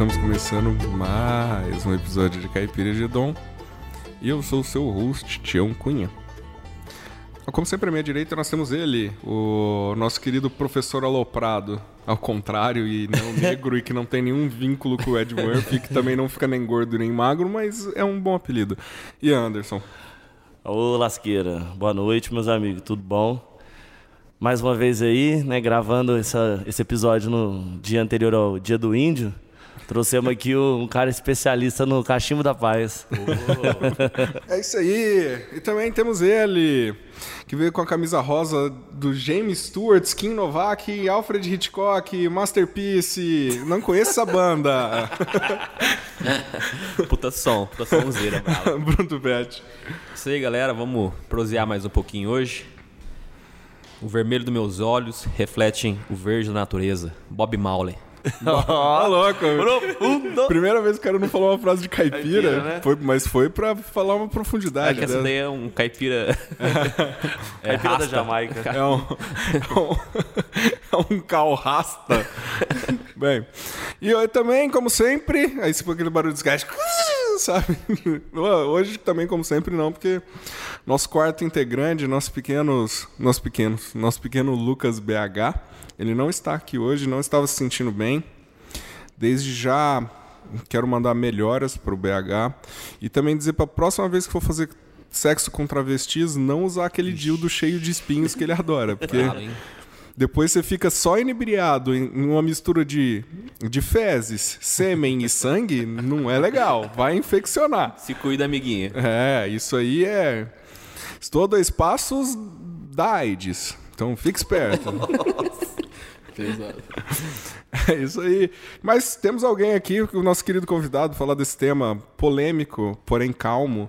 Estamos começando mais um episódio de Caipira de Dom. E eu sou o seu host, Tião Cunha. Como sempre, à minha direita nós temos ele, o nosso querido professor Aloprado, ao contrário, e não negro, e que não tem nenhum vínculo com o Ed Murphy, que também não fica nem gordo nem magro, mas é um bom apelido. E Anderson? Ô, lasqueira. Boa noite, meus amigos. Tudo bom? Mais uma vez aí, né, gravando essa, esse episódio no dia anterior ao Dia do Índio. Trouxemos aqui um cara especialista no cachimbo da paz. Oh. é isso aí. E também temos ele, que veio com a camisa rosa do James Stewart, Skin Novak, Alfred Hitchcock, Masterpiece. Não conheço essa banda. puta som, puta somzeira. Bruno Pet. Isso aí, galera. Vamos prosear mais um pouquinho hoje. O vermelho dos meus olhos reflete o verde da natureza. Bob Marley. Ó, oh, louco. Primeira vez que o cara não falou uma frase de caipira, caipira né? foi, mas foi pra falar uma profundidade. É que essa né? daí é um caipira. é, caipira da Jamaica. É um, é um, é um cal rasta. Bem, e eu também, como sempre, aí se for aquele barulho de desgaste, sabe? Hoje também, como sempre, não, porque nosso quarto integrante, nossos pequenos, nossos pequenos, nosso pequeno Lucas BH ele não está aqui hoje, não estava se sentindo bem. Desde já quero mandar melhoras para o BH e também dizer para a próxima vez que for fazer sexo com travestis, não usar aquele dildo cheio de espinhos que ele adora, porque depois você fica só inebriado em uma mistura de, de fezes, sêmen e sangue, não é legal, vai infeccionar. Se cuida, amiguinha. É, isso aí é. Estou a dois passos da AIDS, então fique esperto. Pesado. É isso aí. Mas temos alguém aqui, o nosso querido convidado, falar desse tema polêmico, porém calmo.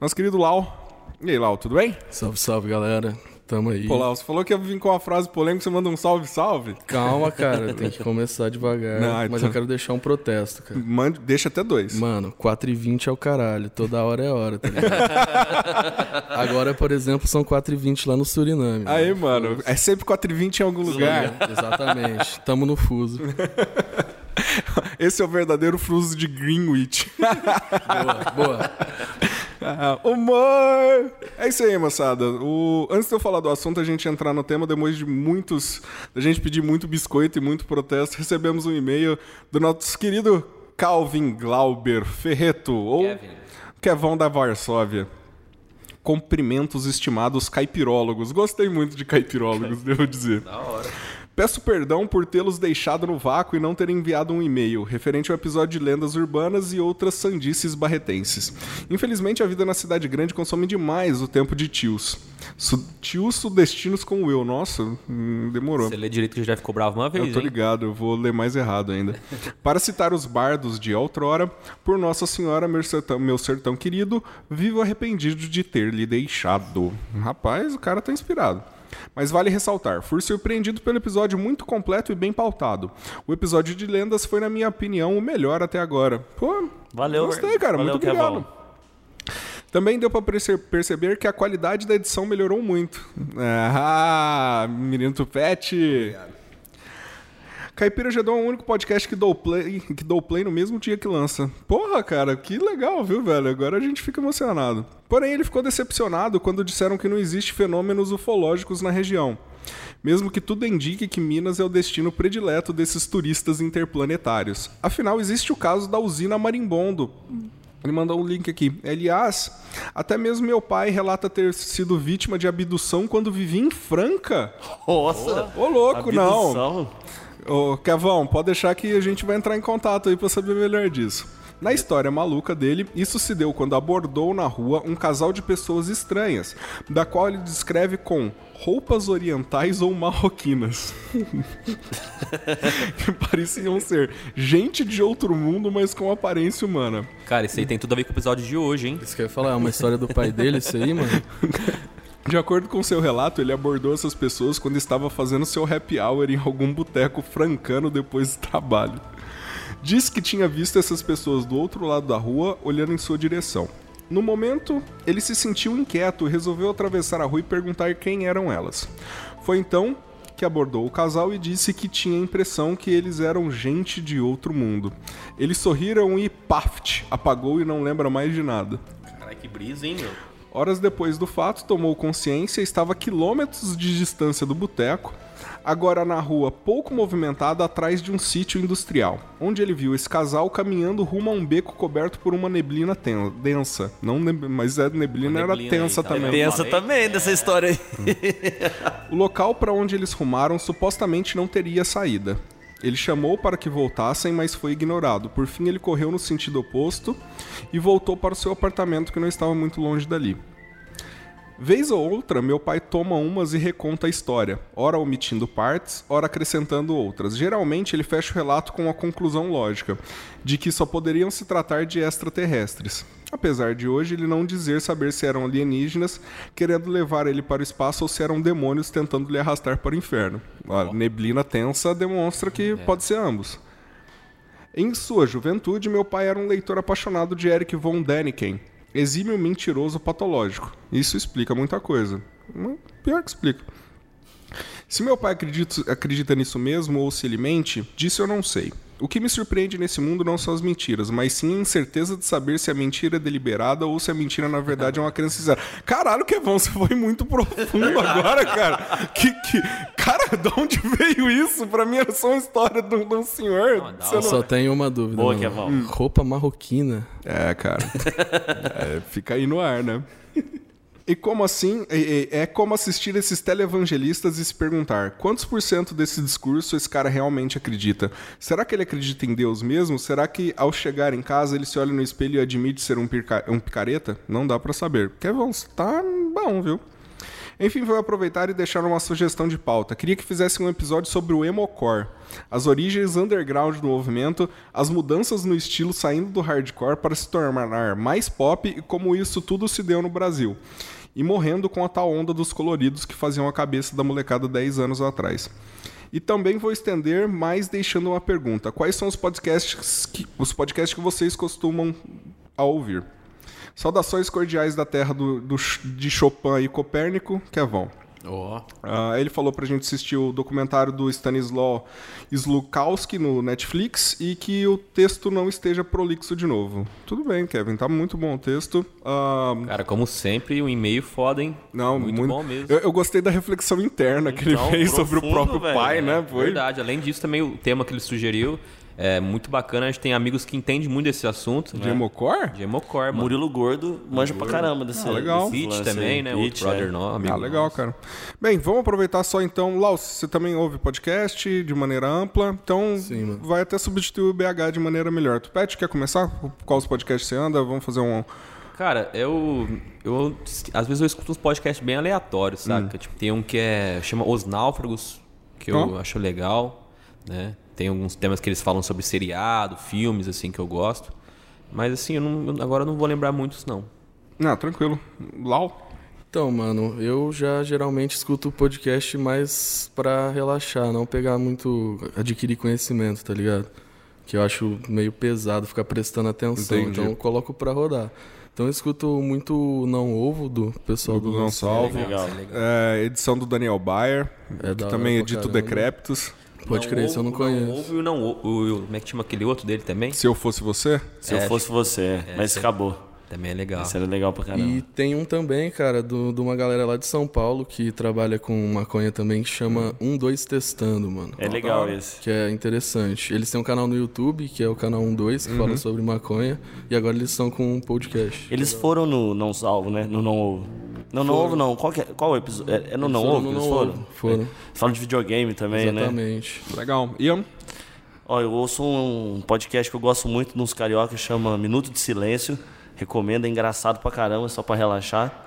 Nosso querido Lau. E aí, Lau, tudo bem? Salve, salve, galera. Tamo aí. Pô, Lau, você falou que ia vir com uma frase polêmica, você manda um salve, salve? Calma, cara, tem que começar devagar. Não, mas então... eu quero deixar um protesto, cara. Mande, deixa até dois. Mano, 4h20 é o caralho, toda hora é hora, tá ligado? Agora, por exemplo, são 4h20 lá no Suriname. Aí, mano, mano é sempre 4h20 em algum lugar. Exatamente, tamo no fuso. Esse é o verdadeiro fuso de Greenwich. boa, boa. Ah, humor! É isso aí, moçada. O... Antes de eu falar do assunto, a gente entrar no tema, depois de muitos. a gente pedir muito biscoito e muito protesto, recebemos um e-mail do nosso querido Calvin Glauber Ferreto, ou Kevin. Kevão da Varsóvia. Cumprimentos, estimados caipirólogos. Gostei muito de caipirólogos, devo dizer. Da hora. Peço perdão por tê-los deixado no vácuo e não ter enviado um e-mail referente ao episódio de lendas urbanas e outras sandices barretenses. Infelizmente, a vida na cidade grande consome demais o tempo de tios. Su tios sudestinos como eu. Nossa, hum, demorou. Você lê direito que já ficou bravo uma vez, Eu tô hein? ligado, eu vou ler mais errado ainda. Para citar os bardos de outrora, por Nossa Senhora, meu sertão, meu sertão querido, vivo arrependido de ter lhe deixado. Rapaz, o cara tá inspirado. Mas vale ressaltar, fui surpreendido pelo episódio muito completo e bem pautado. O episódio de lendas foi, na minha opinião, o melhor até agora. Pô, valeu. Gostei, cara. Valeu, muito obrigado. Também deu para perceber que a qualidade da edição melhorou muito. Ah, menino Tupete. Obrigado. Caipira Gedon é o único podcast que dou play, que dou play no mesmo dia que lança. Porra, cara, que legal, viu, velho? Agora a gente fica emocionado. Porém, ele ficou decepcionado quando disseram que não existe fenômenos ufológicos na região. Mesmo que tudo indique que Minas é o destino predileto desses turistas interplanetários. Afinal, existe o caso da usina Marimbondo, ele mandou um link aqui. Aliás, até mesmo meu pai relata ter sido vítima de abdução quando vivia em Franca. Nossa! Ô, louco, abdução. não. Ô, Kevão, pode deixar que a gente vai entrar em contato aí pra saber melhor disso. Na história maluca dele, isso se deu quando abordou na rua um casal de pessoas estranhas, da qual ele descreve com roupas orientais ou marroquinas. que pareciam ser gente de outro mundo, mas com aparência humana. Cara, isso aí tem tudo a ver com o episódio de hoje, hein? Isso que eu ia falar, é uma história do pai dele, isso aí, mano. De acordo com seu relato, ele abordou essas pessoas quando estava fazendo seu happy hour em algum boteco francano depois do trabalho. Disse que tinha visto essas pessoas do outro lado da rua olhando em sua direção. No momento, ele se sentiu inquieto e resolveu atravessar a rua e perguntar quem eram elas. Foi então que abordou o casal e disse que tinha a impressão que eles eram gente de outro mundo. Eles sorriram e paft, apagou e não lembra mais de nada. Caralho, que brisa, hein, meu? Horas depois do fato, tomou consciência e estava a quilômetros de distância do boteco, agora na rua pouco movimentada atrás de um sítio industrial, onde ele viu esse casal caminhando rumo a um beco coberto por uma neblina ten- densa. Não, neb- mas a neblina, Uma era neblina tensa aí, tá também. falei. também dessa história aí. O local para onde eles rumaram supostamente não teria saída. Ele chamou para que voltassem, mas foi ignorado. Por fim, ele correu no sentido oposto e voltou para o seu apartamento que não estava muito longe dali. Vez ou outra, meu pai toma umas e reconta a história, ora omitindo partes, ora acrescentando outras. Geralmente, ele fecha o relato com a conclusão lógica, de que só poderiam se tratar de extraterrestres. Apesar de hoje ele não dizer saber se eram alienígenas querendo levar ele para o espaço ou se eram demônios tentando lhe arrastar para o inferno. A neblina tensa demonstra que pode ser ambos. Em sua juventude, meu pai era um leitor apaixonado de Eric von Däniken, exímio mentiroso patológico. Isso explica muita coisa. Hum, Pior que explica. Se meu pai acredita, acredita nisso mesmo ou se ele mente, disso eu não sei. O que me surpreende nesse mundo não são as mentiras, mas sim a incerteza de saber se a mentira é deliberada ou se a mentira na verdade é uma crença sincera. Caralho, Kevão, você foi muito profundo agora, cara. Que, que... Cara, de onde veio isso? Pra mim era só uma história de um, de um senhor. Não, não- Só tenho uma dúvida. Boa, mano. Kevão. Roupa marroquina. É, cara. É, fica aí no ar, né? E como assim? É, como assistir esses televangelistas e se perguntar: quantos por cento desse discurso esse cara realmente acredita? Será que ele acredita em Deus mesmo? Será que ao chegar em casa ele se olha no espelho e admite ser um, um picareta? Não dá pra saber. Kevin, tá bom, viu? Enfim, vou aproveitar e deixar uma sugestão de pauta. Queria que fizesse um episódio sobre o emocore, as origens underground do movimento, as mudanças no estilo saindo do hardcore para se tornar mais pop e como isso tudo se deu no Brasil. E morrendo com a tal onda dos coloridos que faziam a cabeça da molecada 10 anos atrás. E também vou estender mais deixando uma pergunta. Quais são os podcasts que, os podcasts que vocês costumam a ouvir? Saudações cordiais da terra do, do- de Chopin e Copérnico, Kevão. Ó. Ah, ele falou pra gente assistir o documentário do Stanislaw Slukowski no Netflix e que o texto não esteja prolixo de novo. Tudo bem, Kevin, tá muito bom o texto. Ah, Cara, como sempre, um e-mail foda, hein? não, muito, bom mesmo. Eu, eu gostei da reflexão interna que ele Então, fez sobre o profundo, próprio velho. pai, né? Foi Verdade. Além disso, também o tema que ele sugeriu é muito bacana. A gente tem amigos que entendem muito desse assunto. de né? De Emocor, mano. Murilo Gordo manja pra caramba desse. Ah, legal. lance também, né? Pete, Outro brother é. nosso, amigo Ah, legal, nosso. cara. Bem, vamos aproveitar só então. Laus, você também ouve podcast de maneira ampla, então Sim, vai até substituir o BH de maneira melhor. Tu, Pet, quer começar? Qual os podcasts você anda? Vamos fazer um. Cara, eu, eu. Às vezes eu escuto uns podcasts bem aleatórios, saca? Tipo, tem um que é. chama Os Náufragos, que eu Ó. acho legal, né? Tem alguns temas que eles falam sobre seriado, filmes, assim, que eu gosto. Mas assim, eu não, eu- agora eu não vou lembrar muitos, não. Não, tranquilo. Lau? Então, mano, eu já geralmente escuto o podcast mais pra relaxar, não pegar muito. adquirir conhecimento, tá ligado? Que eu acho meio pesado ficar prestando atenção. Entendi. Então eu coloco pra rodar. Então eu escuto muito o Não Ovo do pessoal do, Do Não Salvo. Legal. É, edição do Daniel Bayer, É que também edita o. Decréptos. Pode crer, se eu não conheço. Não ouve e o não ouve. o- o- Como é que chama aquele outro dele também? Se eu fosse você, Se eu É, fosse você, mas sim. acabou. Também é legal. Isso era legal pra caramba. E tem um também, cara, do- de uma galera lá de São Paulo que trabalha com maconha também, que chama Um Dois Testando, mano. É legal esse. Que é interessante. Eles têm um canal no YouTube, que é o canal 12, que fala sobre maconha. E agora eles estão com um podcast. Eles foram no Não Salvo, né? No Não Ovo. Não, Não Ovo não. Qual, que é, qual o episódio? É, é no Não foram Ovo eles foram? Ovo, foram. É. Falam de videogame também, né? Exatamente. legal. Ian? Ó, eu ouço um podcast que eu gosto muito nos carioca, chama Minuto de Silêncio. Recomendo, é engraçado pra caramba, só pra relaxar.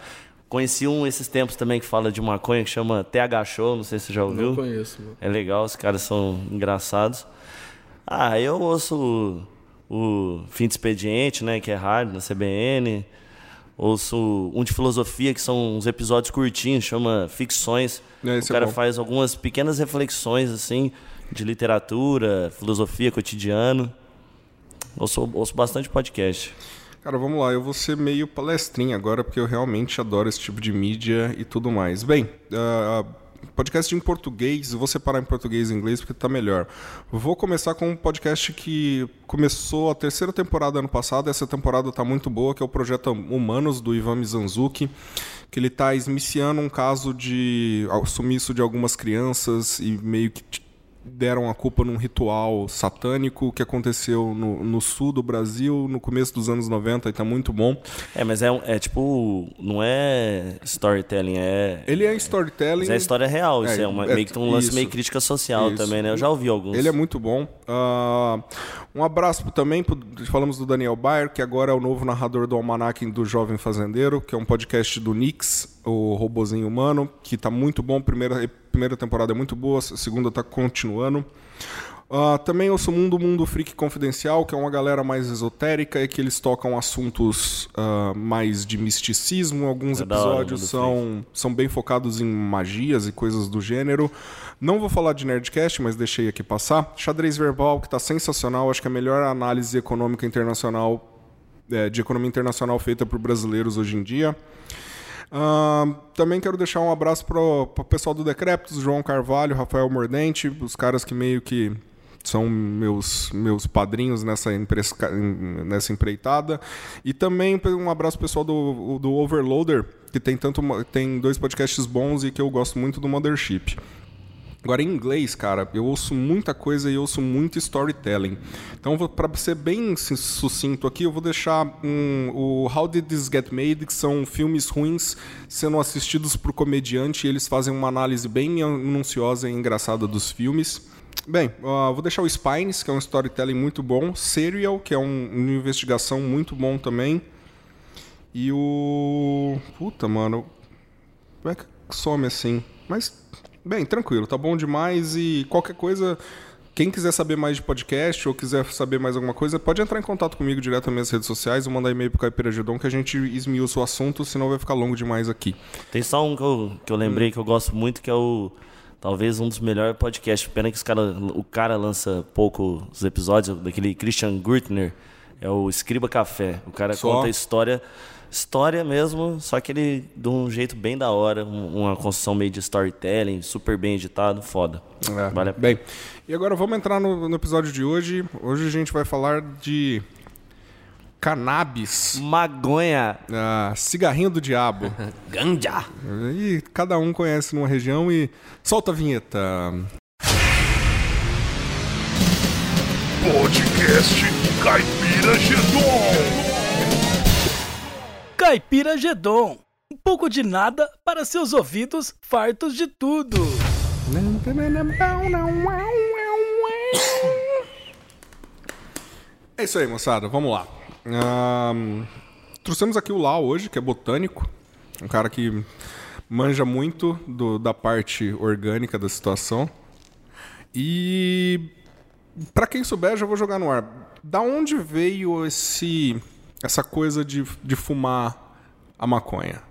Conheci um esses tempos também que fala de maconha, que chama TH Show, não sei se você já ouviu. Não conheço, mano. É legal, os caras são engraçados. Ah, eu ouço o, o Fim de Expediente, né, que é rádio, na CBN. Ouço um de filosofia, que são uns episódios curtinhos, chama Ficções. É, o é cara bom. faz algumas pequenas reflexões, assim, de literatura, filosofia, cotidiano. Ouço, ouço bastante podcast. Cara, vamos lá. Eu vou ser meio palestrinha agora, porque eu realmente adoro esse tipo de mídia e tudo mais. Bem, ah, podcast em português, vou separar em português e inglês porque tá melhor. Vou começar com um podcast que começou a terceira temporada ano passado, essa temporada tá muito boa, que é o Projeto Humanos, do Ivan Mizanzuki, que ele tá esmiciando um caso de sumiço de algumas crianças e meio que deram a culpa num ritual satânico que aconteceu no, no, sul do Brasil no começo dos anos 90 e tá muito bom. É, mas é, é tipo, não é storytelling, é. Ele é storytelling. Mas é história real, é, isso é, uma, é meio que um lance isso, meio crítica social isso. também, né? Eu já ouvi alguns. Ele é muito bom. Uh, um abraço também, falamos do Daniel Bayer, que agora é o novo narrador do Almanac do Jovem Fazendeiro, que é um podcast do Nix, o robozinho humano, que tá muito bom. Primeira primeira temporada é muito boa, a segunda está continuando. Uh, também ouço Mundo Mundo Freak Confidencial, que é uma galera mais esotérica e que eles tocam assuntos uh, mais de misticismo. Alguns é episódios hora, são, são bem focados em magias e coisas do gênero. Não vou falar de Nerdcast, mas deixei aqui passar. Xadrez Verbal, que está sensacional. Acho que é a melhor análise econômica internacional, é, de economia internacional feita por brasileiros hoje em dia. Uh, também quero deixar um abraço para o pessoal do Decréptos, João Carvalho, Rafael Mordente, os caras que meio que são meus, meus padrinhos nessa, nessa empreitada. E também um abraço pessoal do, do Overloader, que tem, tanto, tem dois podcasts bons e que eu gosto muito do Mothership. Agora, em inglês, cara, eu ouço muita coisa e ouço muito storytelling. Então, para ser bem sucinto aqui, eu vou deixar um, o How Did This Get Made, que são filmes ruins sendo assistidos por comediante e eles fazem uma análise bem minuciosa e engraçada dos filmes. Bem, uh, vou deixar o Spines, que é um storytelling muito bom. Serial, que é um, uma investigação muito bom também. E o. Puta, mano. Como é que some assim? Mas Bem, tranquilo, tá bom demais e qualquer coisa, quem quiser saber mais de podcast ou quiser saber mais alguma coisa, pode entrar em contato comigo direto nas minhas redes sociais ou mandar e-mail pro Caipira Gedon que a gente esmiuça o assunto, senão vai ficar longo demais aqui. Tem só um que eu, que eu lembrei hum. que eu gosto muito, que é o talvez um dos melhores podcasts. Pena que cara, o cara lança pouco os episódios, daquele Christian Gurtner, é o Escriba Café. O cara só? conta a história história mesmo, só que ele de um jeito bem da hora, uma construção meio de storytelling, super bem editado, foda. É, vale bem, e agora vamos entrar no, no episódio de hoje. Hoje a gente vai falar de cannabis. Magonha. Ah, cigarrinho do diabo. Ganja. E cada um conhece numa região e solta a vinheta. Podcast Caipira Gedon. Caipira Gedon. Um pouco de nada para seus ouvidos fartos de tudo. É isso aí, moçada. Vamos lá. Um, trouxemos aqui o Lau hoje, que é botânico. Um cara que manja muito do, da parte orgânica da situação. E para quem souber, já vou jogar no ar. Da onde veio esse essa coisa de, de fumar a maconha?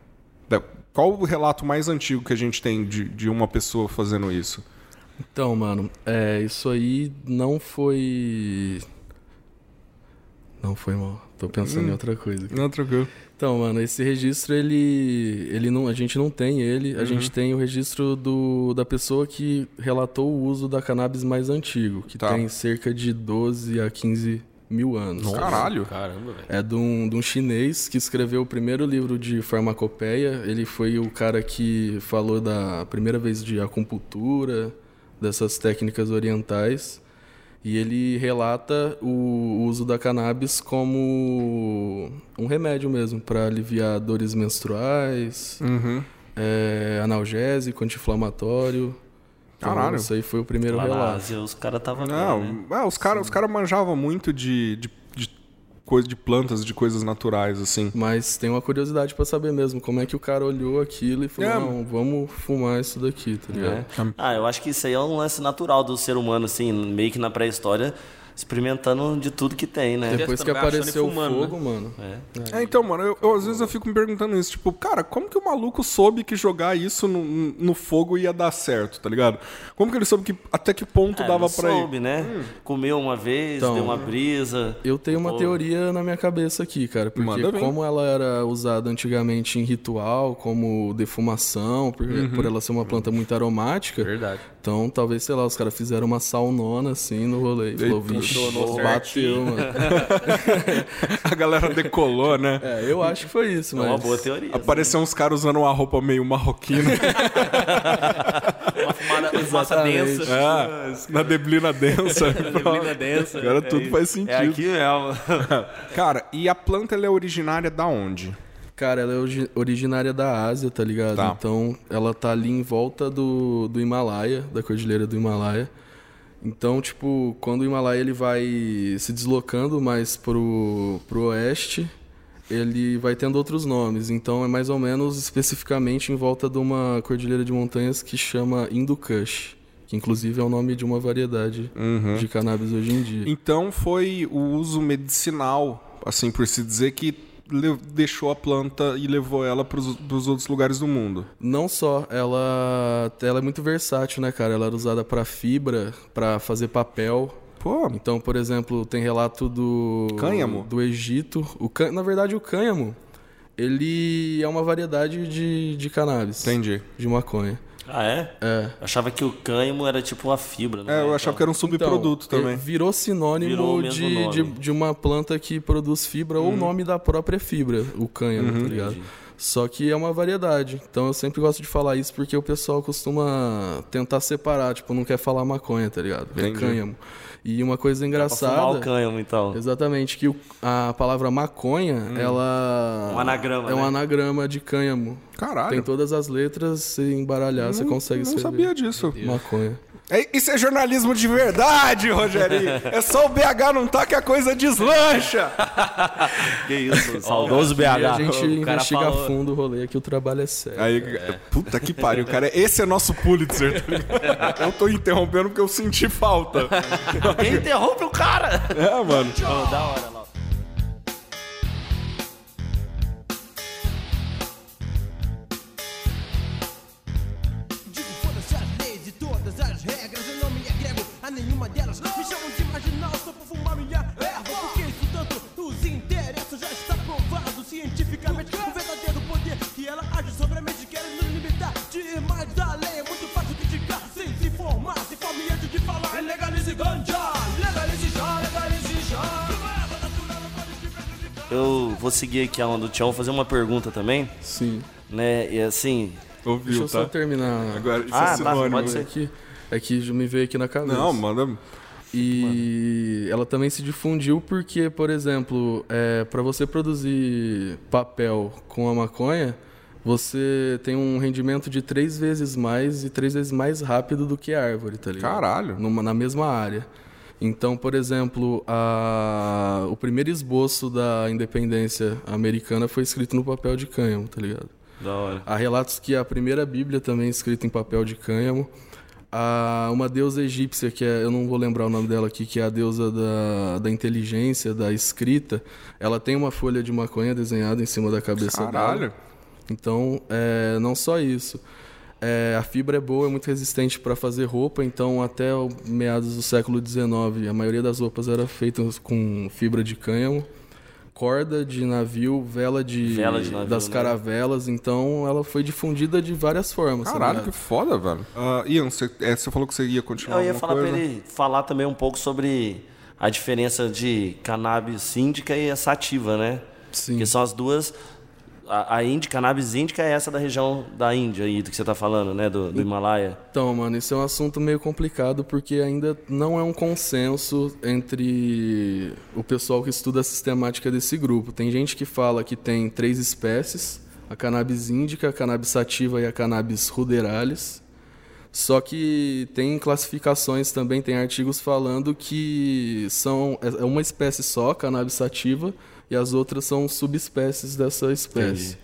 Qual o relato mais antigo que a gente tem de, de uma pessoa fazendo isso? Então, mano, é, isso aí não foi. Não foi mal. Tô pensando hum, em outra coisa. Aqui. Não, tranquilo. Então, mano, esse registro, ele. ele não, a gente não tem ele. A uhum. gente tem o registro do, da pessoa que relatou o uso da cannabis mais antigo, que tá. tem cerca de 12 a 15 mil anos. Nossa, Caralho! Caramba, velho. É de um, de um chinês que escreveu o primeiro livro de farmacopeia. Ele foi o cara que falou da primeira vez de acupuntura, dessas técnicas orientais. E ele relata o uso da cannabis como um remédio mesmo, para aliviar dores menstruais, uhum. é, analgésico, anti-inflamatório. Então, Caralho. Isso aí foi o primeiro Lá relato. Ásia, os caras estavam. Não, né? é, os caras cara manjavam muito de, de, de, coisa de plantas, de coisas naturais, assim. Mas tem uma curiosidade para saber mesmo como é que o cara olhou aquilo e falou: é. não, vamos fumar isso daqui, tá ligado? É. Ah, eu acho que isso aí é um lance natural do ser humano, assim, meio que na pré-história experimentando de tudo que tem, né? Depois que apareceu o fogo, mano. É. É, então, mano, eu, eu, às vezes eu fico me perguntando isso, tipo, cara, como que o maluco soube que jogar isso no, no fogo ia dar certo, tá ligado? Como que ele soube que até que ponto É, dava não pra soube, ir? né? Comeu uma vez, Então, deu uma brisa. Eu tenho uma Pô, teoria na minha cabeça aqui, cara. Porque Manda bem. como ela era usada antigamente em ritual, como defumação, por, Uhum. por ela ser uma planta muito aromática, Verdade. Então talvez, sei lá, os caras fizeram uma saunona assim no rolê. E falou, vixe, bateu, mano. A galera decolou, né? É, eu acho que foi isso, É mas... uma boa teoria. Apareceu uns caras usando uma roupa meio marroquina. Uma fumada, uma fumaça densa. é, na deblina densa. Neblina densa. Agora É tudo isso. faz sentido. É aqui mesmo. Cara, e a planta ela é originária da onde? Cara, ela é origi- originária da Ásia, tá ligado? Tá. Então, ela tá ali em volta do, do Himalaia, da cordilheira do Himalaia. Então, tipo, quando o Himalaia ele vai se deslocando mais pro, pro oeste, ele vai tendo outros nomes. Então, é mais ou menos especificamente em volta de uma cordilheira de montanhas que chama Hindu Kush, que inclusive é o nome de uma variedade de cannabis hoje em dia. Então foi o uso medicinal, assim por se dizer, que deixou a planta e levou ela para os outros lugares do mundo. Não só, ela, ela é muito versátil, né, cara? Ela era usada para fibra, para fazer papel. Pô, Então, por exemplo, tem relato do Cânhamo? do Egito. O cân- na verdade, o cânhamo, ele é uma variedade de, de cannabis, entendi. de maconha. Ah, é? É. Eu achava que o cânhamo era tipo uma fibra. É, eu Então, achava que era um subproduto Então, também. Virou sinônimo Virou de, de, de uma planta que produz fibra ou o nome da própria fibra, o cânhamo, tá ligado? Só que é uma variedade. Então eu sempre gosto de falar isso porque o pessoal costuma tentar separar, tipo, não quer falar maconha, tá ligado? É Entendi. cânhamo. E uma coisa Pra fumar engraçada. o cânhamo, então. Exatamente, que o- a palavra maconha, ela. Um anagrama, É um né? anagrama de cânhamo. Caralho. Tem todas as letras, se embaralhar, você consegue não escrever. sabia disso. Maconha. É, isso é jornalismo de verdade, Rogerinho. É só o BH não tá que a coisa deslancha. Que isso, saudoso E a BH. gente o cara investiga falou- a fundo o rolê, que o trabalho é sério. Aí, puta que pariu, cara. Esse é nosso Pulitzer. tá? Eu tô interrompendo porque eu senti falta. Quem interrompe o cara? É, mano. Oh, da hora, lá. Nenhuma delas Me chamam de marginal só por fumar minha erva Porque isso tanto nos interessa Já está provado cientificamente O verdadeiro poder que ela age sobre a mente Quer nos limitar de ir mais além É muito fácil criticar sem se informar Se forme antes de falar Legalize ganja Legalize já, legalize já Eu vou seguir aqui a onda do Tião, fazer uma pergunta também, Sim. né? E assim, Deixa Ouviu, eu só tá? terminar. Agora, isso Ah, é tá, pode né? ser. Aqui, é que me veio aqui na cabeça. Não, manda. E ela também se difundiu porque, por exemplo, é, para você produzir papel com a maconha, você tem um rendimento de três vezes mais e três vezes mais rápido do que a árvore, tá ligado? Caralho. Numa, na mesma área. Então, por exemplo, a- o primeiro esboço da independência americana foi escrito no papel de cânhamo, tá ligado? da hora. Há relatos que a primeira Bíblia também é escrita em papel de cânhamo. Há uma deusa egípcia, que é, eu não vou lembrar o nome dela aqui, que é a deusa da, da inteligência, da escrita. Ela tem uma folha de maconha desenhada em cima da cabeça Caralho. dela. Então, é, não só isso. É, a fibra é boa, é muito resistente para fazer roupa, então até meados do século XIX a maioria das roupas era feita com fibra de cânhamo, corda de navio, vela de, Vela de navio, das né? caravelas, então ela foi difundida de várias formas. Caralho, que ligado? foda, velho. Ah, Ian, você, é, você falou que você ia continuar Eu ia falar coisa? pra ele falar também um pouco sobre a diferença de cannabis síndica e a sativa, né? Sim. Que são as duas. A, a índica, cannabis índica é essa da região da Índia aí, do que você tá falando, né? Do, do Himalaia. Então, mano, isso é um assunto meio complicado porque ainda não é um consenso entre o pessoal que estuda a sistemática desse grupo. Tem gente que fala que tem três espécies: a cannabis índica, a cannabis sativa e a cannabis ruderalis. Só que tem classificações também, tem artigos falando que são é uma espécie só, a cannabis sativa, e as outras são subespécies dessa espécie.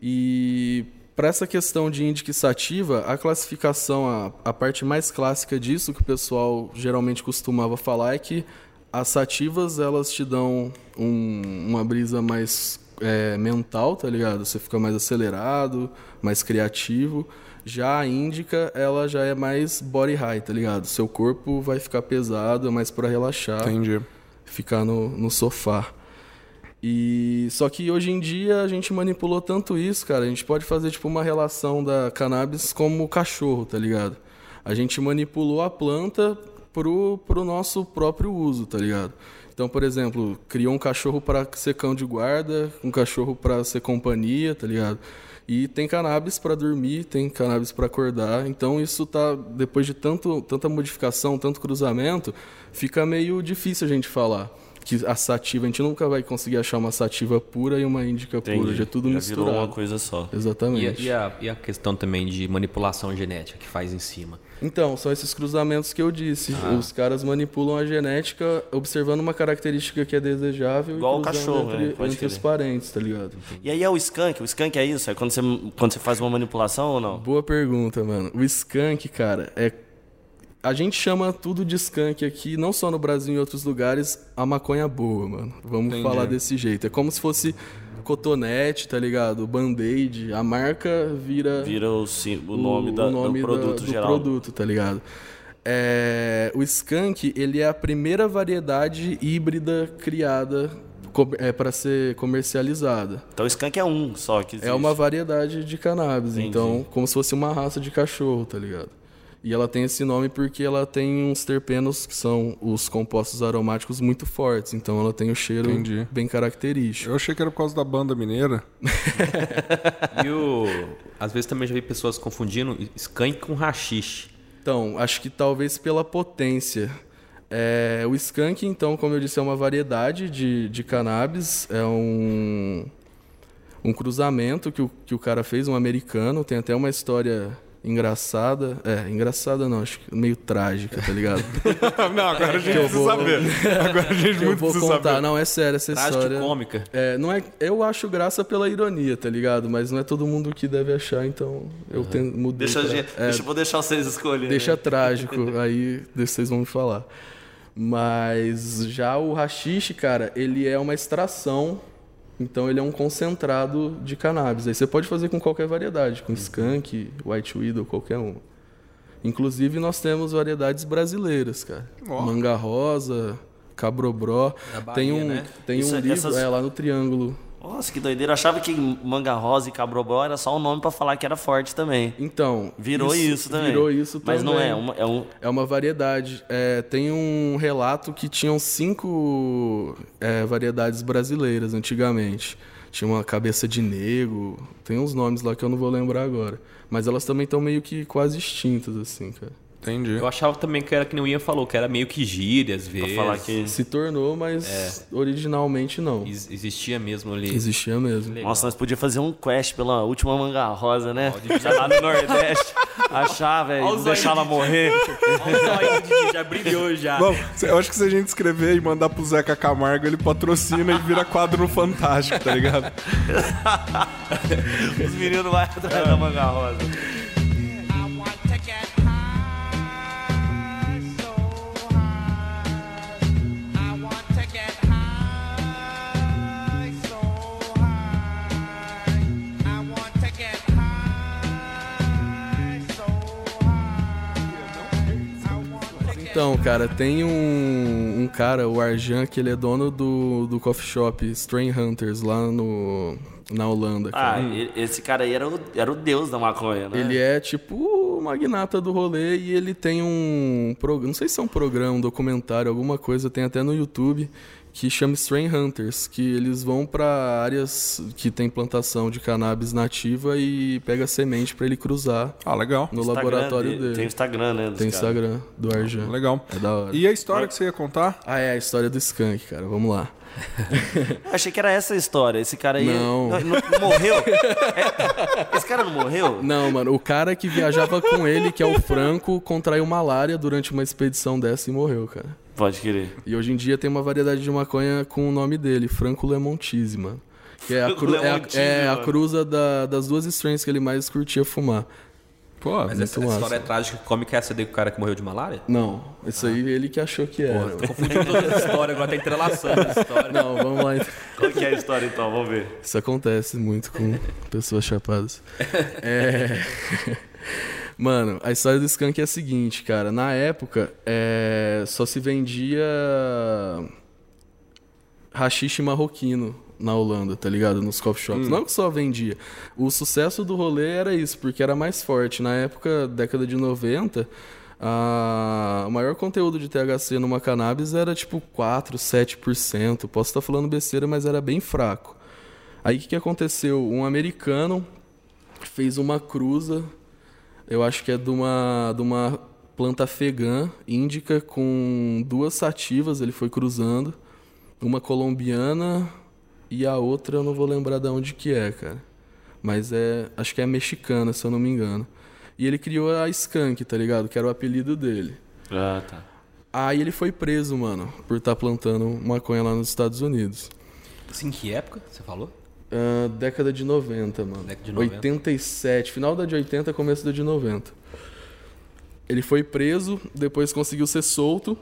E para essa questão de índica e sativa, a classificação, a, a parte mais clássica disso, que o pessoal geralmente costumava falar, é que as sativas, elas te dão um- uma brisa mais é, mental, tá ligado? Você fica mais acelerado, mais criativo. Já a índica, ela já é mais body high, tá ligado? Seu corpo vai ficar pesado, é mais para relaxar Entendi. ficar no, no sofá. E só que hoje em dia a gente manipulou tanto isso, cara. A gente pode fazer tipo uma relação da cannabis como o cachorro, tá ligado? A gente manipulou a planta pro, pro nosso próprio uso, tá ligado? Então, por exemplo, criou um cachorro para ser cão de guarda, um cachorro para ser companhia, tá ligado? E tem cannabis para dormir, tem cannabis para acordar. Então isso tá depois de tanto tanta modificação, tanto cruzamento, fica meio difícil a gente falar que a sativa, a gente nunca vai conseguir achar uma sativa pura e uma índica pura, Entendi. já é tudo Já misturado. virou uma coisa só. E, a- Exatamente. e a, e a questão também de manipulação genética que faz em cima? Então, são esses cruzamentos que eu disse. Ah. Os caras manipulam a genética observando uma característica que é desejável Igual e o cachorro, entre, né? Pode entre os crer. parentes, tá ligado? E aí é o skunk? O skunk é isso? É quando você, quando você faz uma manipulação ou não? Boa pergunta, mano. O skunk, cara, é. A gente chama tudo de skunk aqui, não só no Brasil e em outros lugares, a maconha boa, mano. Vamos Entendi. falar desse jeito. É como se fosse cotonete, tá ligado? Band-aid. A marca vira. Vira o, sim- o nome, da, o nome do produto da- do geral. produto, tá ligado? É, o skunk, ele é a primeira variedade híbrida criada é, para ser comercializada. Então o skunk é um só que existe. É uma variedade de cannabis, Entendi. então, como se fosse uma raça de cachorro, tá ligado? E ela tem esse nome porque ela tem uns terpenos que são os compostos aromáticos muito fortes, então ela tem o cheiro Entendi. bem característico. Eu achei que era por causa da banda mineira. E o. Às vezes também já vi pessoas confundindo skunk com rachixe. Então, acho que talvez pela potência. É, o skunk, então, como eu disse, é uma variedade de, de cannabis, é um, um cruzamento que o, que o cara fez, um americano, tem até uma história engraçada, é, engraçada não, acho que meio trágica, tá ligado? não, agora a gente precisa vou- saber. Agora a gente muito vou precisa contar, saber. não, é sério essa Trágico história. cômica. É, não é, eu acho graça pela ironia, tá ligado? Mas não é todo mundo que deve achar, então eu tenho, mudei. Deixa, a pra- gente- é, deixa, vou deixar vocês escolherem. Deixa trágico, aí vocês vão me falar. Mas já o rachixe, cara, ele é uma extração, então ele é um concentrado de cannabis. Aí você pode fazer com qualquer variedade, com skunk, white widow, qualquer uma. Inclusive nós temos variedades brasileiras, cara. Ó. Manga rosa, cabrobró. Bahia, tem um, né? tem Isso- um livro essas- é, lá no Triângulo. Nossa, que doideira. Eu achava que manga rosa e cabrobó era só um nome pra falar que era forte também. Então. Virou isso, também. Virou isso Mas também. não é. Uma, é um, É uma variedade. É, tem um relato que tinham cinco é, variedades brasileiras antigamente. Tinha uma cabeça de negro, tem uns nomes lá que eu não vou lembrar agora. Mas elas também estão meio que quase extintas, assim, cara. Entendi. Eu achava também que era que nem o Ian falou, que era meio que gíria às pra vezes. falar que. Se tornou, mas originalmente não. Ex- Existia mesmo ali. Existia mesmo. Nossa, nós podíamos fazer um quest pela última manga rosa, né? Já lá no Nordeste. Achar, velho. Deixar ela morrer. Olha o Didi, já brilhou já. Bom, eu acho que se a gente escrever e mandar pro Zeca Camargo, ele patrocina e vira quadro no Fantástico, tá ligado? Os meninos vão atrás da manga rosa. Então, cara, tem um, um cara, o Arjan, que ele é dono do, do coffee shop Strain Hunters lá no, na Holanda. Ah, Cara. e- esse cara aí era o, era o deus da maconha, né? Ele é tipo o magnata do rolê e ele tem um programa, não sei se é um programa, um documentário, alguma coisa, tem até no YouTube, que chama Strain Hunters, que eles vão pra áreas que tem plantação de cannabis nativa e pega semente pra ele cruzar Ah, legal. no Instagram laboratório dele. dele. Tem Instagram, né? Tem. Instagram do Arjan. Legal. É da hora. E a história que você ia contar? Ah, é a história do skunk, cara. Vamos lá. Eu achei que era essa a história. Esse cara aí. Não. não- não morreu? É, esse cara não morreu? Não, mano, o cara que viajava com ele, que é o Franco, contraiu malária durante uma expedição dessa e morreu, cara. Pode querer. E hoje em dia tem uma variedade de maconha com o nome dele, Franco Lemontise, mano. Que é a, cru, é a, é a cruza da- das duas strains que ele mais curtia fumar. Pô, Mas essa, essa história é trágica. Come que é essa daí com o cara que morreu de malária? Não, isso aí ele que achou que era. mano. Confundiu toda a história, agora tá entrelaçando a história. Não, vamos lá então. Qual que é a história então? Vamos ver. Isso acontece muito com pessoas chapadas. É. Mano, a história do skunk é a seguinte, cara. Na época, é, só se vendia rachixe marroquino na Holanda, tá ligado? Nos coffee shops. Não que só vendia. O sucesso do rolê era isso, porque era mais forte. Na época, década de 90, a... o maior conteúdo de THC numa cannabis era tipo 4, 7%. Posso estar falando besteira, mas era bem fraco. Aí o que, que aconteceu? Um americano fez uma cruza, eu acho que é de uma, de uma planta afegã, índica, com duas sativas, ele foi cruzando. Uma colombiana e a outra eu não vou lembrar de onde que é, cara. Mas é, acho que é mexicana, se eu não me engano. E ele criou a Skunk, tá ligado? Que era o apelido dele. Ah, tá. Aí ele foi preso, mano, por estar plantando maconha lá nos Estados Unidos. Assim, que época você falou? Ah, década de 90, mano. Década de 90. 87, final da de 80, começo da de 90. Ele foi preso, depois conseguiu ser solto.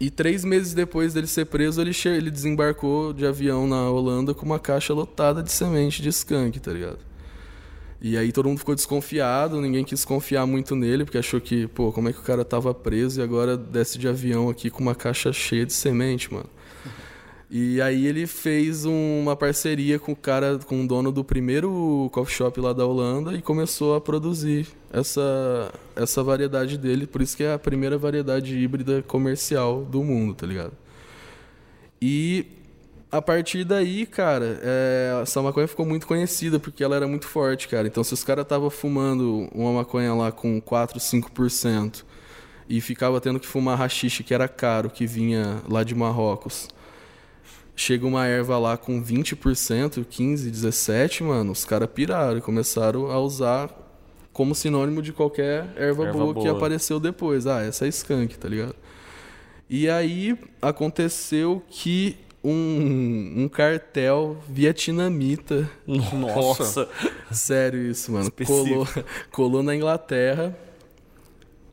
E três meses depois dele ser preso, ele, ele desembarcou de avião na Holanda com uma caixa lotada de semente de skunk, tá ligado? E aí todo mundo ficou desconfiado, ninguém quis confiar muito nele, porque achou que, pô, como é que o cara tava preso e agora desce de avião aqui com uma caixa cheia de semente, mano. E aí ele fez um- uma parceria com o cara, com o dono do primeiro coffee shop lá da Holanda e começou a produzir essa, essa variedade dele. Por isso que é a primeira variedade híbrida comercial do mundo, tá ligado? E a partir daí, cara, é, essa maconha ficou muito conhecida porque ela era muito forte, cara. Então, se os caras estavam fumando uma maconha lá com 4, 5% e ficava tendo que fumar rachixe que era caro, que vinha lá de Marrocos, chega uma erva lá com 20%, 15, 17, mano, os caras piraram e começaram a usar como sinônimo de qualquer erva, Erva boa, que boa. apareceu depois. Ah, essa é skunk, tá ligado? E aí aconteceu que um, um cartel vietnamita, Nossa. sério isso, mano, Específico. colou, colou na Inglaterra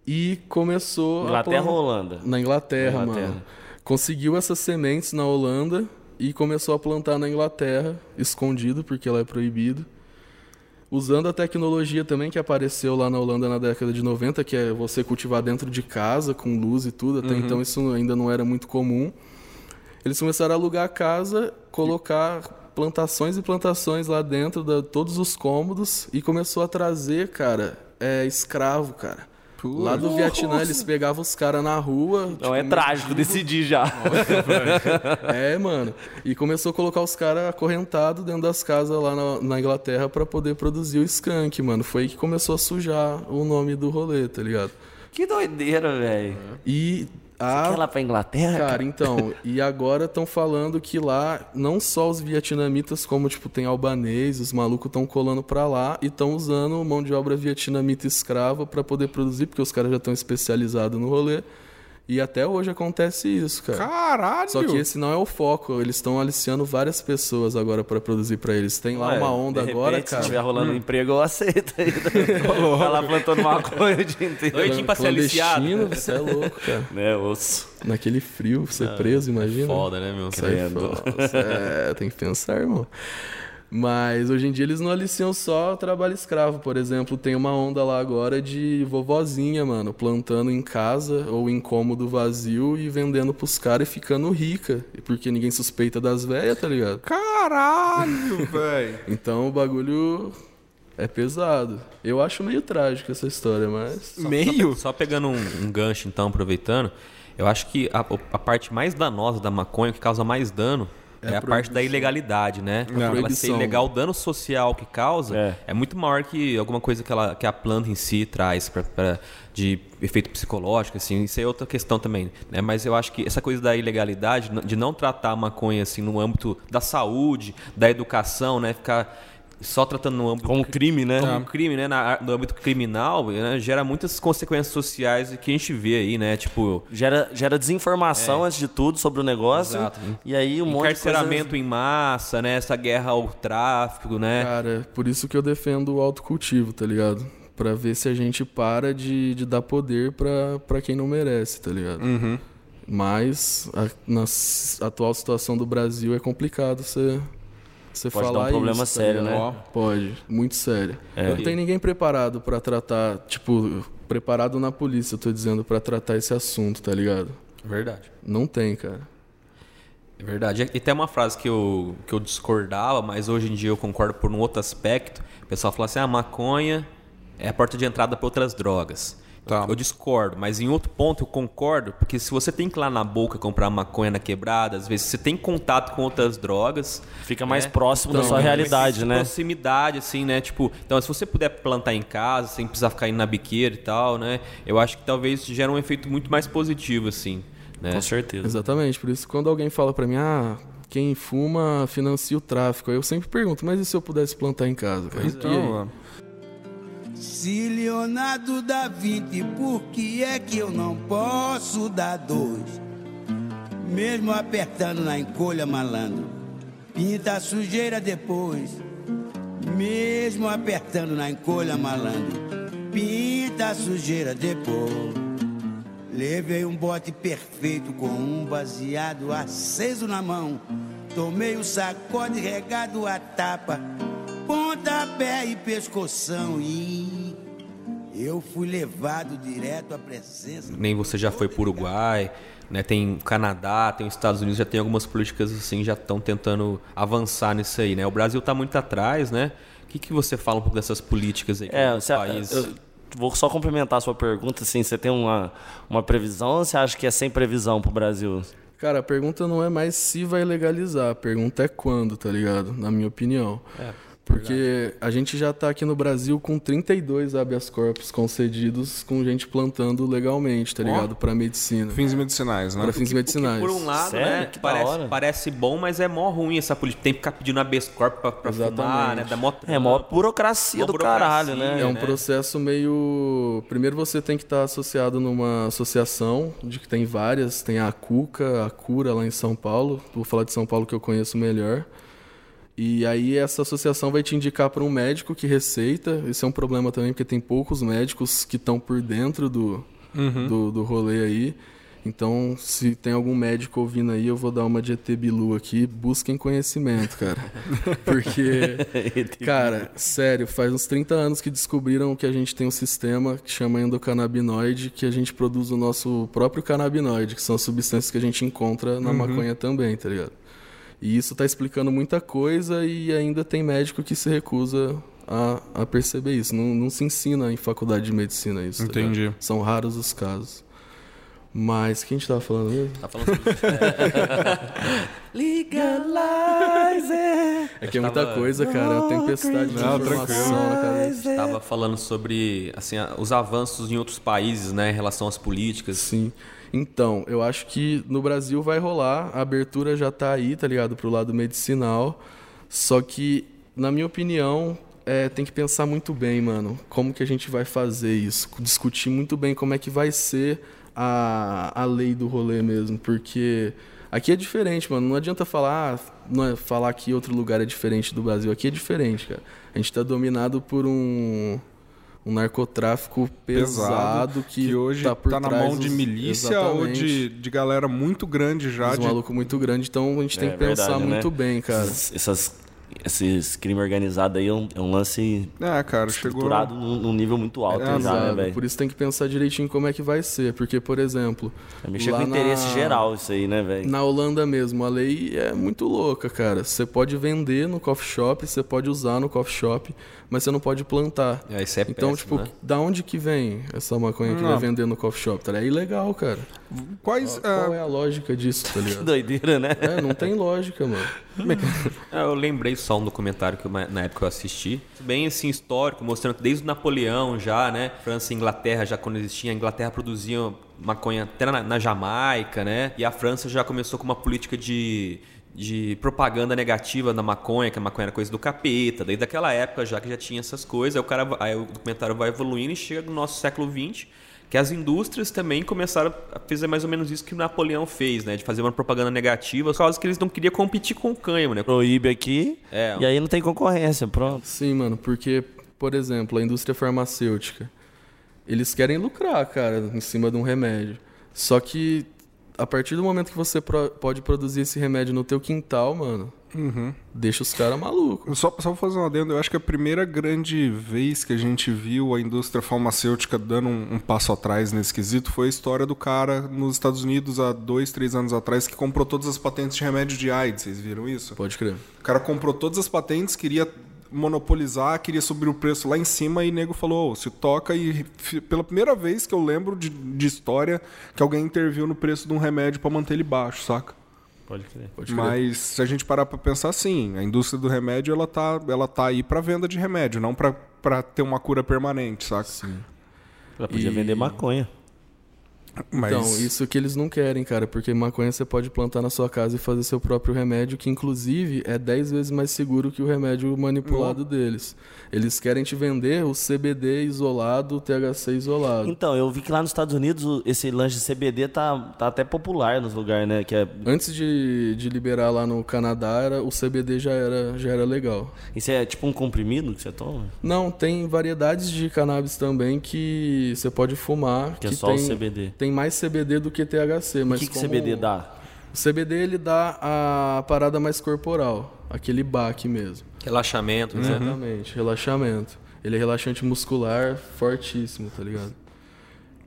e começou Inglaterra a ou Holanda? na Inglaterra, Na Inglaterra. mano. Conseguiu essas sementes na Holanda e começou a plantar na Inglaterra, escondido, porque ela é proibido. Usando a tecnologia também que apareceu lá na Holanda na década de 90, que é você cultivar dentro de casa, com luz e tudo. Até então isso ainda não era muito comum. Eles começaram a alugar a casa, colocar plantações e plantações lá dentro, de todos os cômodos, e começou a trazer, cara, é, escravo, cara. Lá do Vietnã, eles pegavam os caras na rua. Não, tipo, é trágico, decidi já. é, mano. E começou a colocar os caras acorrentados dentro das casas lá na, na Inglaterra pra poder produzir o skunk, mano. Foi aí que começou a sujar o nome do rolê, tá ligado? Que doideira, velho. E Quer a. ir lá pra Inglaterra? Cara, então, e agora estão falando que lá não só os vietnamitas, como tipo tem albanês, os malucos estão colando pra lá e estão usando mão de obra vietnamita escrava pra poder produzir, porque os caras já estão especializados no rolê. E até hoje acontece isso, cara. Caralho! Só que esse não é o foco. Eles estão aliciando várias pessoas agora pra produzir pra eles. Tem lá Ué, uma onda de agora, repente, cara. Se tiver rolando emprego, eu aceito aí. tá lá plantando maconha o dia inteiro. Noitinho pra ser aliciado. Você é louco, cara. Né, osso. Naquele frio, ser preso, imagina. Foda, né, meu? Sai Credo. fora. É, tem que pensar, irmão. Mas hoje em dia eles não aliciam só trabalho escravo. Por exemplo, tem uma onda lá agora de vovozinha, mano, plantando em casa ou em cômodo vazio e vendendo pros caras e ficando rica. Porque ninguém suspeita das velhas, tá ligado? Caralho, velho. Então o bagulho é pesado. Eu acho meio trágico essa história, mas. Meio? Só pegando um, um gancho, então, aproveitando, eu acho que a, a parte mais danosa da maconha, que causa mais dano, é, a a parte da ilegalidade, né? A Ela ser ilegal, o dano social que causa É. é, muito maior que alguma coisa que, ela, que a planta em si traz pra, pra- de efeito psicológico, assim. Isso é outra questão também, né? Mas eu acho que essa coisa da ilegalidade, de não tratar a maconha, assim, no âmbito da saúde, da educação, né? Ficar só tratando no âmbito Como crime, né? como um crime, né, na- no âmbito criminal, né, gera muitas consequências sociais que a gente vê aí, né? Tipo, Gera, gera desinformação antes de tudo sobre o negócio. Exato. E aí um monte de coisa... encarceramento em massa, né? Essa guerra ao tráfico, né? Cara, por isso que eu defendo o autocultivo, tá ligado? Pra ver se a gente para de, de dar poder pra, pra quem não merece, tá ligado? Mas a, na atual situação do Brasil é complicado você você Pode dar falar um problema isso, tá sério, né? Pode, muito sério. É. Não tem ninguém preparado pra tratar, tipo, preparado na polícia, eu tô dizendo, pra tratar esse assunto, tá ligado? Verdade. Não tem, cara. É verdade. E tem uma frase que eu, que eu discordava, mas hoje em dia eu concordo por um outro aspecto. O pessoal fala assim: ah, maconha é a porta de entrada para outras drogas. Tá. Eu discordo, mas em outro ponto eu concordo, porque se você tem que ir lá na boca comprar maconha na quebrada, às vezes você tem contato com outras drogas. Fica mais né? próximo da Então, sua é, realidade, né? Proximidade, assim, né? Tipo, então se você puder plantar em casa, sem precisar ficar indo na biqueira e tal, né? Eu acho que talvez gera um efeito muito mais positivo, assim. Né? Com certeza. Exatamente, por isso quando alguém fala pra mim, ah, quem fuma financia o tráfico, aí eu sempre pergunto, mas e se eu pudesse plantar em casa? Cara? Então, Se Leonardo dá 20, por que é que eu não posso dar dois? Mesmo apertando na encolha, malandro, pinta a sujeira depois. Mesmo apertando na encolha, malandro, pinta a sujeira depois. Levei um bote perfeito com um baseado aceso na mão. Tomei o sacode regado a tapa, pontapé e pescoção. E eu fui levado direto à presença. nem você já foi para o Uruguai, né? Tem o Canadá, tem os Estados Unidos, já tem algumas políticas assim, já estão tentando avançar nisso aí, né? O Brasil está muito atrás, né? O que, que você fala um pouco dessas políticas aí que É, você, países? eu vou só complementar a sua pergunta, assim, você tem uma, uma previsão ou você acha que é sem previsão pro Brasil? Cara, a pergunta não é mais se vai legalizar, a pergunta é quando, tá ligado? Na minha opinião. Porque a gente já tá aqui no Brasil com 32 habeas corpus concedidos com gente plantando legalmente, tá ligado? Pra medicina. fins medicinais, né? Pra fins medicinais. Por um lado, Sério? né? Que da parece, parece bom, mas é mó ruim essa política. Tem que ficar pedindo habeas corpus pra, pra fumar, né? Dá mó É, mó burocracia Mó do burocracia, caralho, né? É um né? processo meio. Primeiro você tem que estar associado numa associação, de que tem várias, tem a Cuca, a Cura lá em São Paulo. Vou falar de São Paulo que eu conheço melhor. E aí essa associação vai te indicar para um médico que receita. Esse é um problema também, porque tem poucos médicos que estão por dentro do, do, do rolê aí. Então, se tem algum médico ouvindo aí, eu vou dar uma de ET Bilu aqui. Busquem conhecimento, cara. Porque, cara, sério, faz uns 30 anos que descobriram que a gente tem um sistema que chama endocannabinoide, que a gente produz o nosso próprio canabinoide, que são as substâncias que a gente encontra na maconha também, tá ligado? E isso tá explicando muita coisa e ainda tem médico que se recusa a, a perceber isso. Não, não se ensina em faculdade de medicina isso. tá Entendi. ligado? São raros os casos. Mas, o que a gente tava falando mesmo? Tá falando sobre É que é muita tava- coisa, cara. É uma tempestade de Não, informação na cabeça. Estava falando sobre assim, os avanços em outros países, né, em relação às políticas. Sim. Então, eu acho que no Brasil vai rolar, a abertura já tá aí, tá ligado? Pro lado medicinal. Só que, na minha opinião, é, tem que pensar muito bem, mano. Como que a gente vai fazer isso? Discutir muito bem como é que vai ser a, a lei do rolê mesmo. Porque aqui é diferente, mano. Não adianta falar, ah, não é falar que outro lugar é diferente do Brasil. Aqui é diferente, cara. A gente tá dominado por um. Um narcotráfico pesado, que, hoje tá, por na trás mão de milícia ou de, de galera muito grande já. De... maluco muito grande, então a gente tem É que pensar verdade, né? muito bem, cara. Essas, essas- esses crimes organizados aí é um, é um lance É, cara, chegou. estruturado num, num nível muito alto É, já, né, velho? Por isso tem que pensar direitinho como é que vai ser. Porque, por exemplo. É mexer lá com interesse na- geral isso aí, né, velho? Na Holanda mesmo, a lei é muito louca, cara. Você pode vender no coffee shop, você pode usar no coffee shop, mas você não pode plantar. É, isso é então, péssimo, tipo, né? da onde que vem essa maconha que Não. vai vender no coffee shop? Tá? É ilegal, cara. Quais. Qual ah, é a lógica disso, tá Que ligado? doideira, né? É, não tem lógica, mano. É, Eu lembrei só um documentário que eu- na época eu assisti. Bem assim, histórico, mostrando que desde o Napoleão já, né? França e Inglaterra, já quando existia, a Inglaterra produzia maconha até na, na Jamaica, né? E a França já começou com uma política de, de propaganda negativa da maconha, que a maconha era coisa do capeta. Desde aquela época já que já tinha essas coisas. Aí o, cara, aí o documentário vai evoluindo e chega no nosso século XX que as indústrias também começaram a fazer mais ou menos isso que o Napoleão fez, né? De fazer uma propaganda negativa, por causa que eles não queriam competir com o cânhamo, né? Proíbe aqui É. e aí não tem concorrência, pronto. Sim, mano, porque, por exemplo, a indústria farmacêutica, eles querem lucrar, cara, em cima de um remédio. Só que a partir do momento que você pro- pode produzir esse remédio no teu quintal, mano, deixa os caras malucos. Só, só fazer um adendo, eu acho que a primeira grande vez que a gente viu a indústria farmacêutica dando um, um passo atrás nesse quesito foi a história do cara nos Estados Unidos há dois, três anos atrás que comprou todas as patentes de remédio de AIDS. Vocês viram isso? Pode crer. O cara comprou todas as patentes, queria monopolizar, queria subir o preço lá em cima e nego falou, "Ô, se toca e pela primeira vez que eu lembro de, de história que alguém interviu no preço de um remédio pra manter ele baixo, saca? Pode crer. Pode crer. Mas se a gente parar pra pensar assim, a indústria do remédio ela tá, ela tá aí pra venda de remédio, não pra pra ter uma cura permanente, saca? Sim. Ela podia E- vender maconha. Mas Então, isso que eles não querem, cara, porque maconha você pode plantar na sua casa e fazer seu próprio remédio, que inclusive é 10 vezes mais seguro que o remédio manipulado deles. Eles querem te vender o CBD isolado, o THC isolado. Então, eu vi que lá nos Estados Unidos o- esse lanche de CBD tá, tá até popular nos lugares, né? Que é, Antes de, de liberar lá no Canadá, era, o CBD já era, já era legal. isso é tipo um comprimido que você toma? Não, tem variedades de cannabis também que você pode fumar. Que é só o tem, CBD. Tem mais CBD do que THC, O mas que, que como- CBD dá? O CBD ele dá a parada mais corporal, aquele baque mesmo. Relaxamento, né? Exatamente, relaxamento. Ele é relaxante muscular fortíssimo, tá ligado?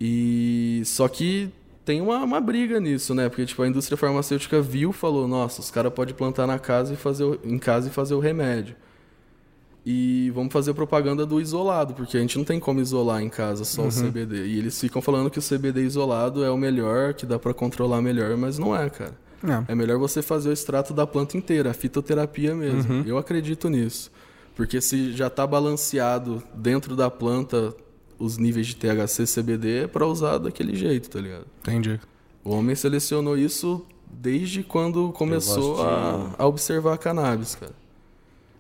E só que tem uma, uma briga nisso, né? Porque tipo a indústria farmacêutica viu, falou: "Nossa, os caras podem plantar na casa e fazer o- em casa e fazer o remédio". E vamos fazer propaganda do isolado, porque a gente não tem como isolar em casa só o CBD. E eles ficam falando que o CBD isolado é o melhor, que dá pra controlar melhor, mas não é, cara. É. É melhor você fazer o extrato da planta inteira, a fitoterapia mesmo. Eu acredito nisso. Porque se já está balanceado dentro da planta os níveis de THC e CBD, é para usar daquele jeito, tá ligado? entendi. O homem selecionou isso desde quando começou gosto a, a observar a cannabis, cara.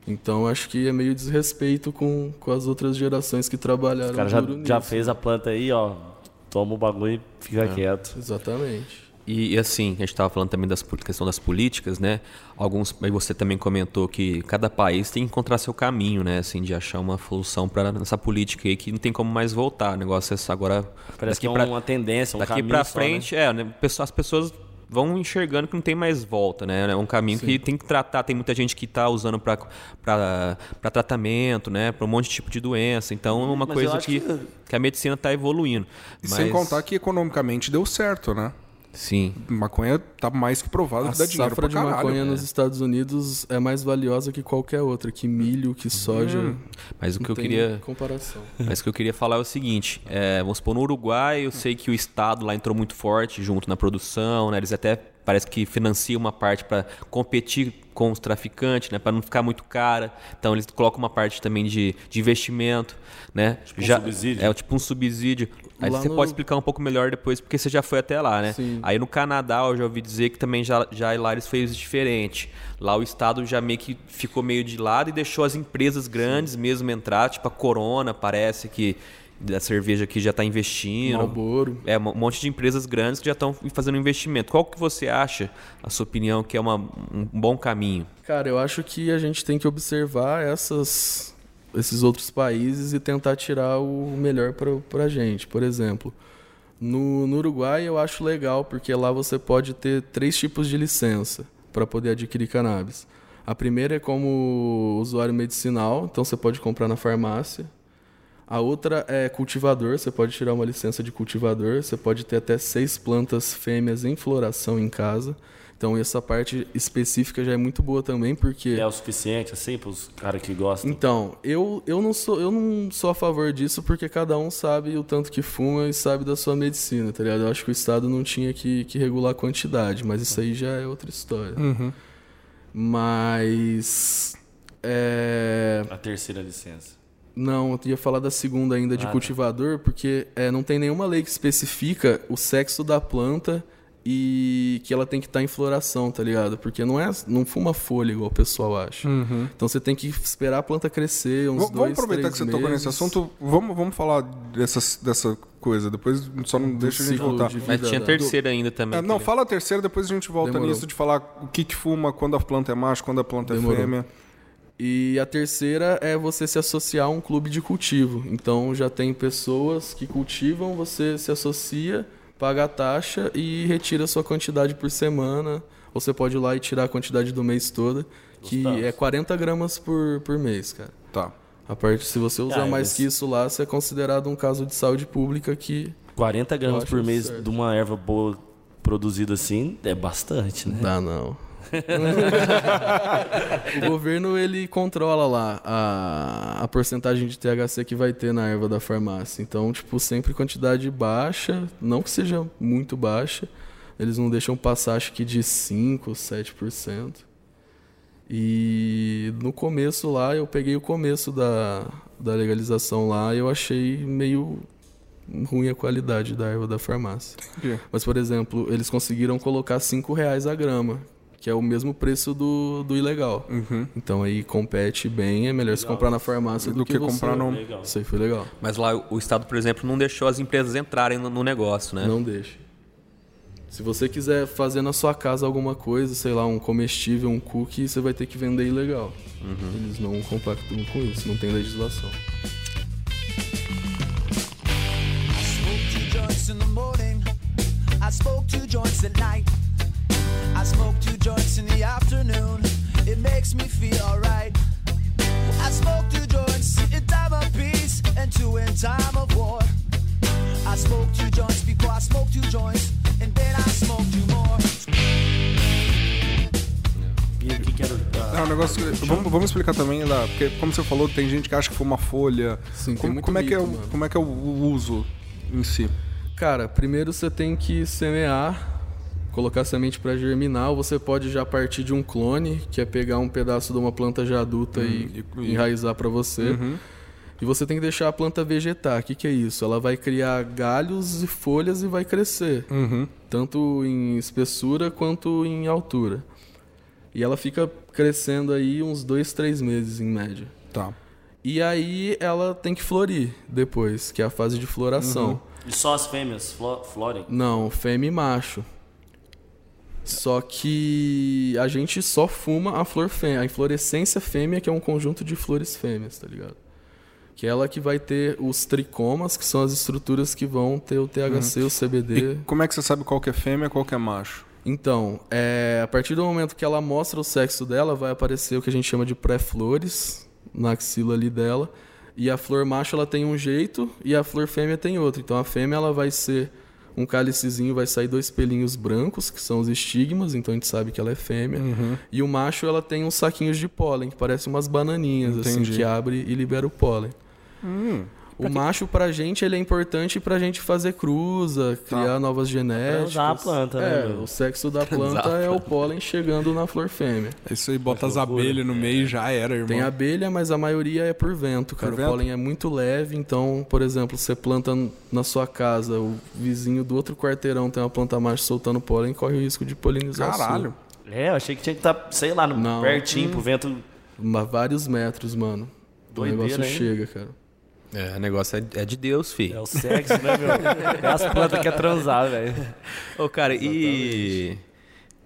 Então acho que é meio desrespeito com, com as outras gerações que trabalharam O cara já, duro já fez a planta aí, ó. Toma o bagulho e fica quieto. Exatamente. E, e assim, a gente estava falando também da questão das políticas, né? Alguns, aí você também comentou que cada país tem que encontrar seu caminho, né? Assim, de achar uma solução para essa política aí que não tem como mais voltar. O negócio é agora Parece que é pra- uma tendência, um daqui caminho para só, né? frente, é, né? As pessoas vão enxergando que não tem mais volta, né? É um caminho que tem que tratar. Tem muita gente que está usando para tratamento, né? Para um monte de tipo de doença. Então, é uma Mas coisa que, que- que a medicina está evoluindo. E sem contar que economicamente deu certo, né? Sim. Maconha tá mais que provado A que dá dinheiro safra pra de caralho. maconha né? nos Estados Unidos é mais valiosa que qualquer outra, que milho, que soja. Mas o que eu queria comparação. Mas o que eu queria falar é o seguinte: é, vamos supor, no Uruguai, eu sei que o Estado lá entrou muito forte junto na produção, né? Eles até parece que financiam uma parte para competir com os traficantes, né? Para não ficar muito cara. Então eles colocam uma parte também de, de investimento, né? um subsídio. É tipo um subsídio. Aí Lá você no- pode explicar um pouco melhor depois, porque você já foi até lá, né? Sim. Aí no Canadá eu já ouvi dizer que também já, já lá eles fez diferente. Lá o Estado já meio que ficou meio de lado e deixou as empresas grandes mesmo entrar, tipo a Corona, parece que da cerveja que já está investindo. Malboro. É, um monte de empresas grandes que já estão fazendo investimento. Qual que você acha, a sua opinião, que é uma- um bom caminho? Cara, eu acho que a gente tem que observar essas, esses outros países e tentar tirar o melhor pra, pra gente. Por exemplo, no, no Uruguai eu acho legal, porque lá você pode ter três tipos de licença para poder adquirir cannabis. A primeira é como usuário medicinal, então você pode comprar na farmácia. A outra é cultivador, você pode tirar uma licença de cultivador, você pode ter até seis plantas fêmeas em floração em casa. Então essa parte específica já é muito boa também, porque É o suficiente, assim, pros caras que gostam. então, eu, eu, não sou, eu não sou a favor disso porque cada um sabe o tanto que fuma e sabe da sua medicina, tá ligado? Eu acho que o Estado não tinha que, que regular a quantidade, mas isso aí já é outra história. Mas é... A terceira licença. Não, eu ia falar da segunda ainda de Ah, tá. cultivador, porque é, não tem nenhuma lei que especifica o sexo da planta e que ela tem que estar em floração, tá ligado? Porque não é, não fuma folha igual o pessoal acha. Então você tem que esperar a planta crescer uns V- dois, Vamos aproveitar três que você tocou nesse assunto. Vamos, vamos falar dessas, dessa coisa. Depois só não deixa a gente voltar. de vida Mas tinha da- terceira ainda também. É, não, fala a terceira, depois a gente volta Demorou. nisso de falar o que, que fuma, quando a planta é macho, quando a planta Demorou. é fêmea. E a terceira é você se associar a um clube de cultivo. Então já tem pessoas que cultivam, você se associa, paga a taxa e retira a sua quantidade por semana. Ou você pode ir lá e tirar a quantidade do mês toda, que Gostoso. é 40 gramas por, por mês, cara. Tá. A parte, se você usar Ah, mais mas- que isso lá, você é considerado um caso de saúde pública que 40 gramas por mês certo. de uma erva boa produzida assim é bastante, né? dá não. o governo ele controla lá a, a porcentagem de THC que vai ter na erva da farmácia. Então, tipo, sempre quantidade baixa, não que seja muito baixa. Eles não deixam passar, acho que de 5, 7%. E no começo lá, eu peguei o começo da, da legalização lá e eu achei meio ruim a qualidade da erva da farmácia. Entendi. Mas, por exemplo, eles conseguiram colocar 5 reais a grama, que é o mesmo preço do, do ilegal. Uhum. Então aí compete bem, é melhor se comprar na farmácia do, Do que você- comprar no- Legal. Isso aí foi legal. Mas lá o Estado, por exemplo, não deixou as empresas entrarem no, no negócio, né? Não deixe. Se você quiser fazer na sua casa alguma coisa, sei lá, um comestível, um cookie, você vai ter que vender ilegal. Eles não compactuam com isso, não tem legislação. I smoke two joints at night. I smoke two joints in the afternoon. It makes me feel alright. I smoke two joints in time of peace and two in time of war. I smoke two joints before I smoke two joints, and then I smoke two more. E o que que era o- É um negócio que- vamos, vamos explicar também lá, porque como você falou, tem gente que acha que fuma folha. Sim, tem como, muito como é que é mano. como é que é o uso em si? Cara, primeiro você tem que semear, colocar semente para germinar, ou você pode já partir de um clone, que é pegar um pedaço de uma planta já adulta e, e- e- enraizar para você. E você tem que deixar a planta vegetar. O que, que é isso? Ela vai criar galhos e folhas e vai crescer, Uhum. tanto em espessura quanto em altura. E ela fica crescendo aí uns dois, três meses em média. Tá. E aí ela tem que florir depois, que é a fase de floração. E só as fêmeas flo florem? Não, fêmea e macho. Só que a gente só fuma a flor fêmea, a inflorescência fêmea, que é um conjunto de flores fêmeas, tá ligado? Que é ela que vai ter os tricomas, que são as estruturas que vão ter o THC, o CBD. E como é que você sabe qual que é fêmea e qual que é macho? Então, é, a partir do momento que ela mostra o sexo dela, vai aparecer o que a gente chama de pré-flores na axila ali dela. E a flor macho ela tem um jeito e a flor fêmea tem outro. Então a fêmea ela vai ser um cálicezinho, vai sair dois pelinhos brancos, que são os estigmas, então a gente sabe que ela é fêmea. E o macho ela tem uns saquinhos de pólen, que parecem umas bananinhas, assim, Entendi. que abre e libera o pólen. O macho pra gente ele é importante pra gente fazer cruza, criar novas genéticas. usar a planta, né, É, meu? o sexo da planta é o pólen chegando na flor fêmea. Isso aí, bota as abelhas no meio e já era, irmão. Tem abelha, mas a maioria é por vento, cara. Por o vento? pólen é muito leve, então, por exemplo, você planta na sua casa, o vizinho do outro quarteirão tem uma planta macho soltando pólen, corre o risco de polinizar. Caralho. É, eu achei que tinha que estar, sei lá, no- Não. pertinho pro vento. Ma- Vários metros, mano. Doideira, o negócio hein? chega, cara. É, o negócio é, é de Deus, É filho. o sexo, né, meu? É as plantas que é transar, velho. Ô, cara, e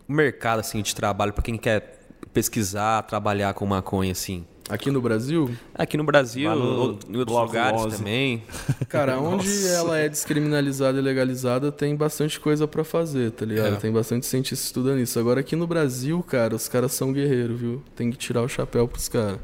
o mercado, assim, de trabalho pra quem quer pesquisar, trabalhar com maconha, assim? Aqui no Brasil, Aqui no Brasil, no em outros lugares 11. também. cara, onde ela é descriminalizada e legalizada, tem bastante coisa pra fazer, tá ligado? É. Tem bastante cientista estudando isso. Agora aqui no Brasil, cara, os caras são guerreiros, viu? Tem que tirar o chapéu pros caras.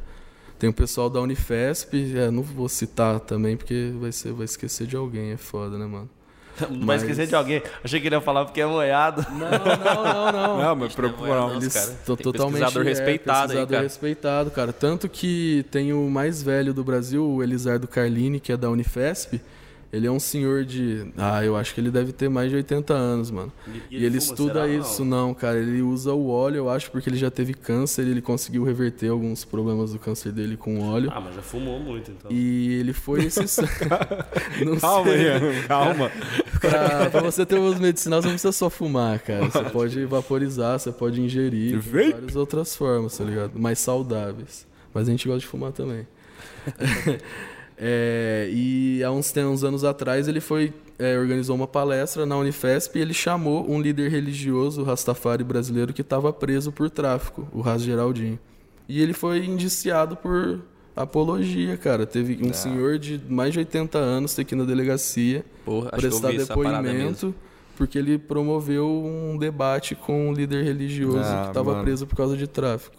Tem o pessoal da Unifesp, é, não vou citar também, porque vai, ser, vai esquecer de alguém, é foda, né, mano? Não vai Mas- esquecer de alguém. Achei que ele ia falar porque é moiado. Não, não, não, não. Não, mas preocupa não. Eles cara. estão Tem totalmente pesquisador é, respeitado aí, pesquisador cara. respeitado, cara. Tanto que tem o mais velho do Brasil, o Elisardo Carlini, que é da Unifesp. Ele é um senhor de. Ah, eu acho que ele deve ter mais de 80 anos, mano. E- E, ele ele fuma, estuda será? isso, não, cara. Ele usa o óleo, eu acho, porque ele já teve câncer e ele conseguiu reverter alguns problemas do câncer dele com o óleo. Ah, mas já fumou muito, então. E ele foi esse. não Calma, sei. Ian, calma. Pra, pra você ter uso medicinal, você não precisa só fumar, cara. Você pode vaporizar, você pode ingerir. Tem Vape? várias outras formas, tá ligado? Mais saudáveis. Mas a gente gosta de fumar também. É, e há uns, uns anos atrás ele foi é, organizou uma palestra na Unifesp e ele chamou um líder religioso, o Rastafari brasileiro, que estava preso por tráfico, o Ras Geraldinho. E ele foi indiciado por apologia, cara. Teve um senhor de mais de 80 anos aqui na delegacia Porra, prestar depoimento porque ele promoveu um debate com um líder religioso Ah, que estava preso por causa de tráfico.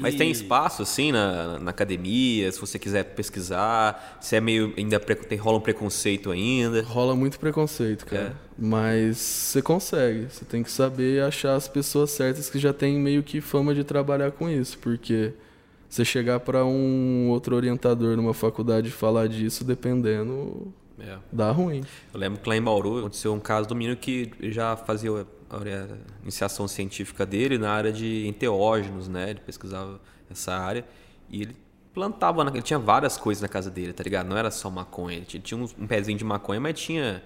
Mas tem espaço, assim, na, na academia, se você quiser pesquisar, se é meio. ainda tem, rola um preconceito ainda. Rola muito preconceito, cara. É. Mas você consegue. Você tem que saber achar as pessoas certas que já têm meio que fama de trabalhar com isso. Porque você chegar para um outro orientador numa faculdade e falar disso, dependendo, É. dá ruim. Eu lembro que lá em Bauru aconteceu um caso do menino que já fazia a iniciação científica dele na área de enteógenos, né? Ele pesquisava essa área e ele plantava, na- ele tinha várias coisas na casa dele, tá ligado? Não era só maconha, ele tinha, um pezinho de maconha, mas tinha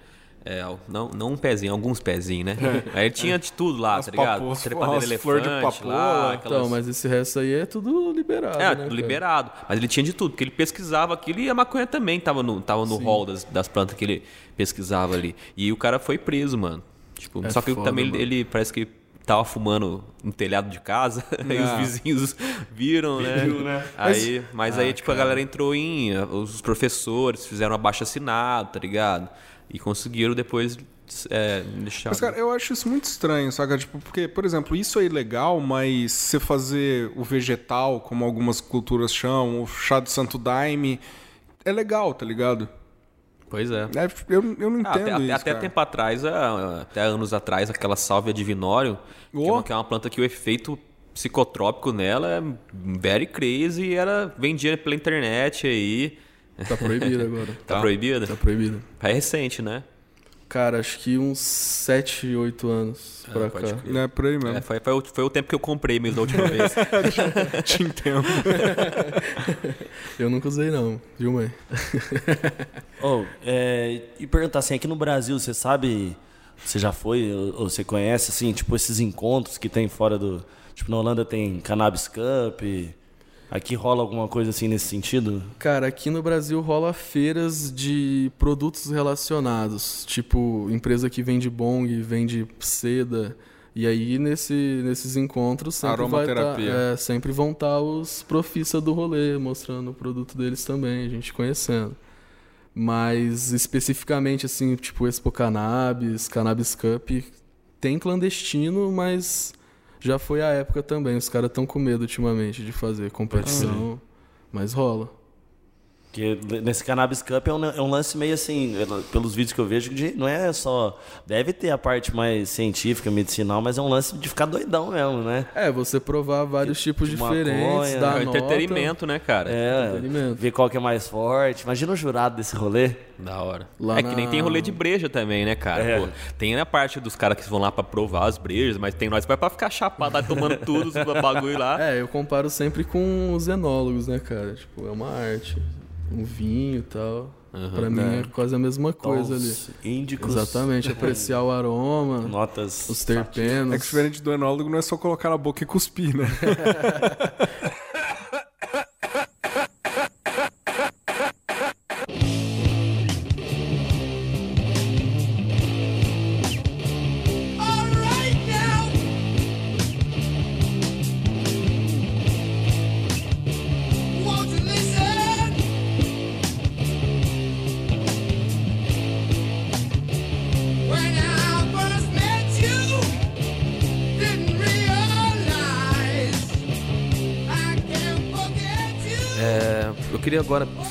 é, não, não um pezinho, alguns pezinhos, né? Aí ele tinha de tudo lá, As tá ligado? papos- Trepadeira flor de papoula. lá, aquelas... Então, mas esse resto aí é tudo liberado. É, né, tudo cara? liberado. Mas ele tinha de tudo, porque ele pesquisava aquilo e a maconha também tava no, tava no hall das, das plantas que ele pesquisava ali. E o cara foi preso, mano. Tipo, É só que foda, também ele, ele parece que tava fumando no telhado de casa, aí os Ah. vizinhos viram, né? Aí, mas, aí, tipo, a galera entrou em. Os professores fizeram abaixo assinado, tá ligado? E conseguiram depois é, deixar. Mas, cara, eu acho isso muito estranho, saca? Tipo, porque, por exemplo, isso é ilegal, mas você fazer o vegetal, como algumas culturas chamam, o chá do santo daime, é legal, tá ligado? Pois é. É, eu, eu não Ah, entendo até, isso, até cara. tempo atrás, ah, até anos atrás, aquela sálvia divinório, que, é Oh. uma, que é uma planta que o efeito psicotrópico nela é very crazy e era vendia pela internet aí. Tá proibido agora. Tá, proibida? Tá proibido. É recente, né? Cara, acho que uns 7, 8 anos pra pode cá. crer. Não é por aí mesmo. É, foi, foi, o, foi o tempo que eu comprei mesmo da última vez. Te entendo. Eu nunca usei não, viu, mãe? Oh, é, e perguntar assim, aqui no Brasil, você sabe, você já foi, ou, ou você conhece, assim, tipo, esses encontros que tem fora do... Tipo, na Holanda tem Cannabis Cup, aqui rola alguma coisa assim nesse sentido? Cara, aqui no Brasil rola feiras de produtos relacionados, tipo empresa que vende bong, vende seda. E aí nesse, nesses encontros sempre, vai tá, é, sempre vão estar os profissa do rolê mostrando o produto deles também, a gente conhecendo. Mas especificamente assim, tipo Expo Cannabis, Cannabis Cup, tem clandestino, mas já foi a época também. Os caras estão com medo ultimamente de fazer competição, mas rola. Porque nesse Cannabis Cup é um, é um lance meio assim, pelos vídeos que eu vejo, de, não é só. Deve ter a parte mais científica, medicinal, mas é um lance de ficar doidão mesmo, né? É, você provar vários tipos de diferentes, maconha, dar é um nota. entretenimento, né, cara? É, Entretenimento. ver qual que é mais forte. Imagina o jurado desse rolê. Da hora. Lá é que nem na- tem rolê de breja também, né, cara? É. Pô, tem a parte dos caras que vão lá pra provar as brejas, mas tem nós que vai pra ficar chapado lá tomando tudo, os bagulho lá. É, eu comparo sempre com os enólogos, né, cara? Tipo, é uma arte. Um vinho e tal. pra mim é quase a mesma coisa ali. Os índicos. Exatamente, apreciar o aroma, Notas. os terpenos. É que diferente do enólogo não é só colocar na boca e cuspir, né?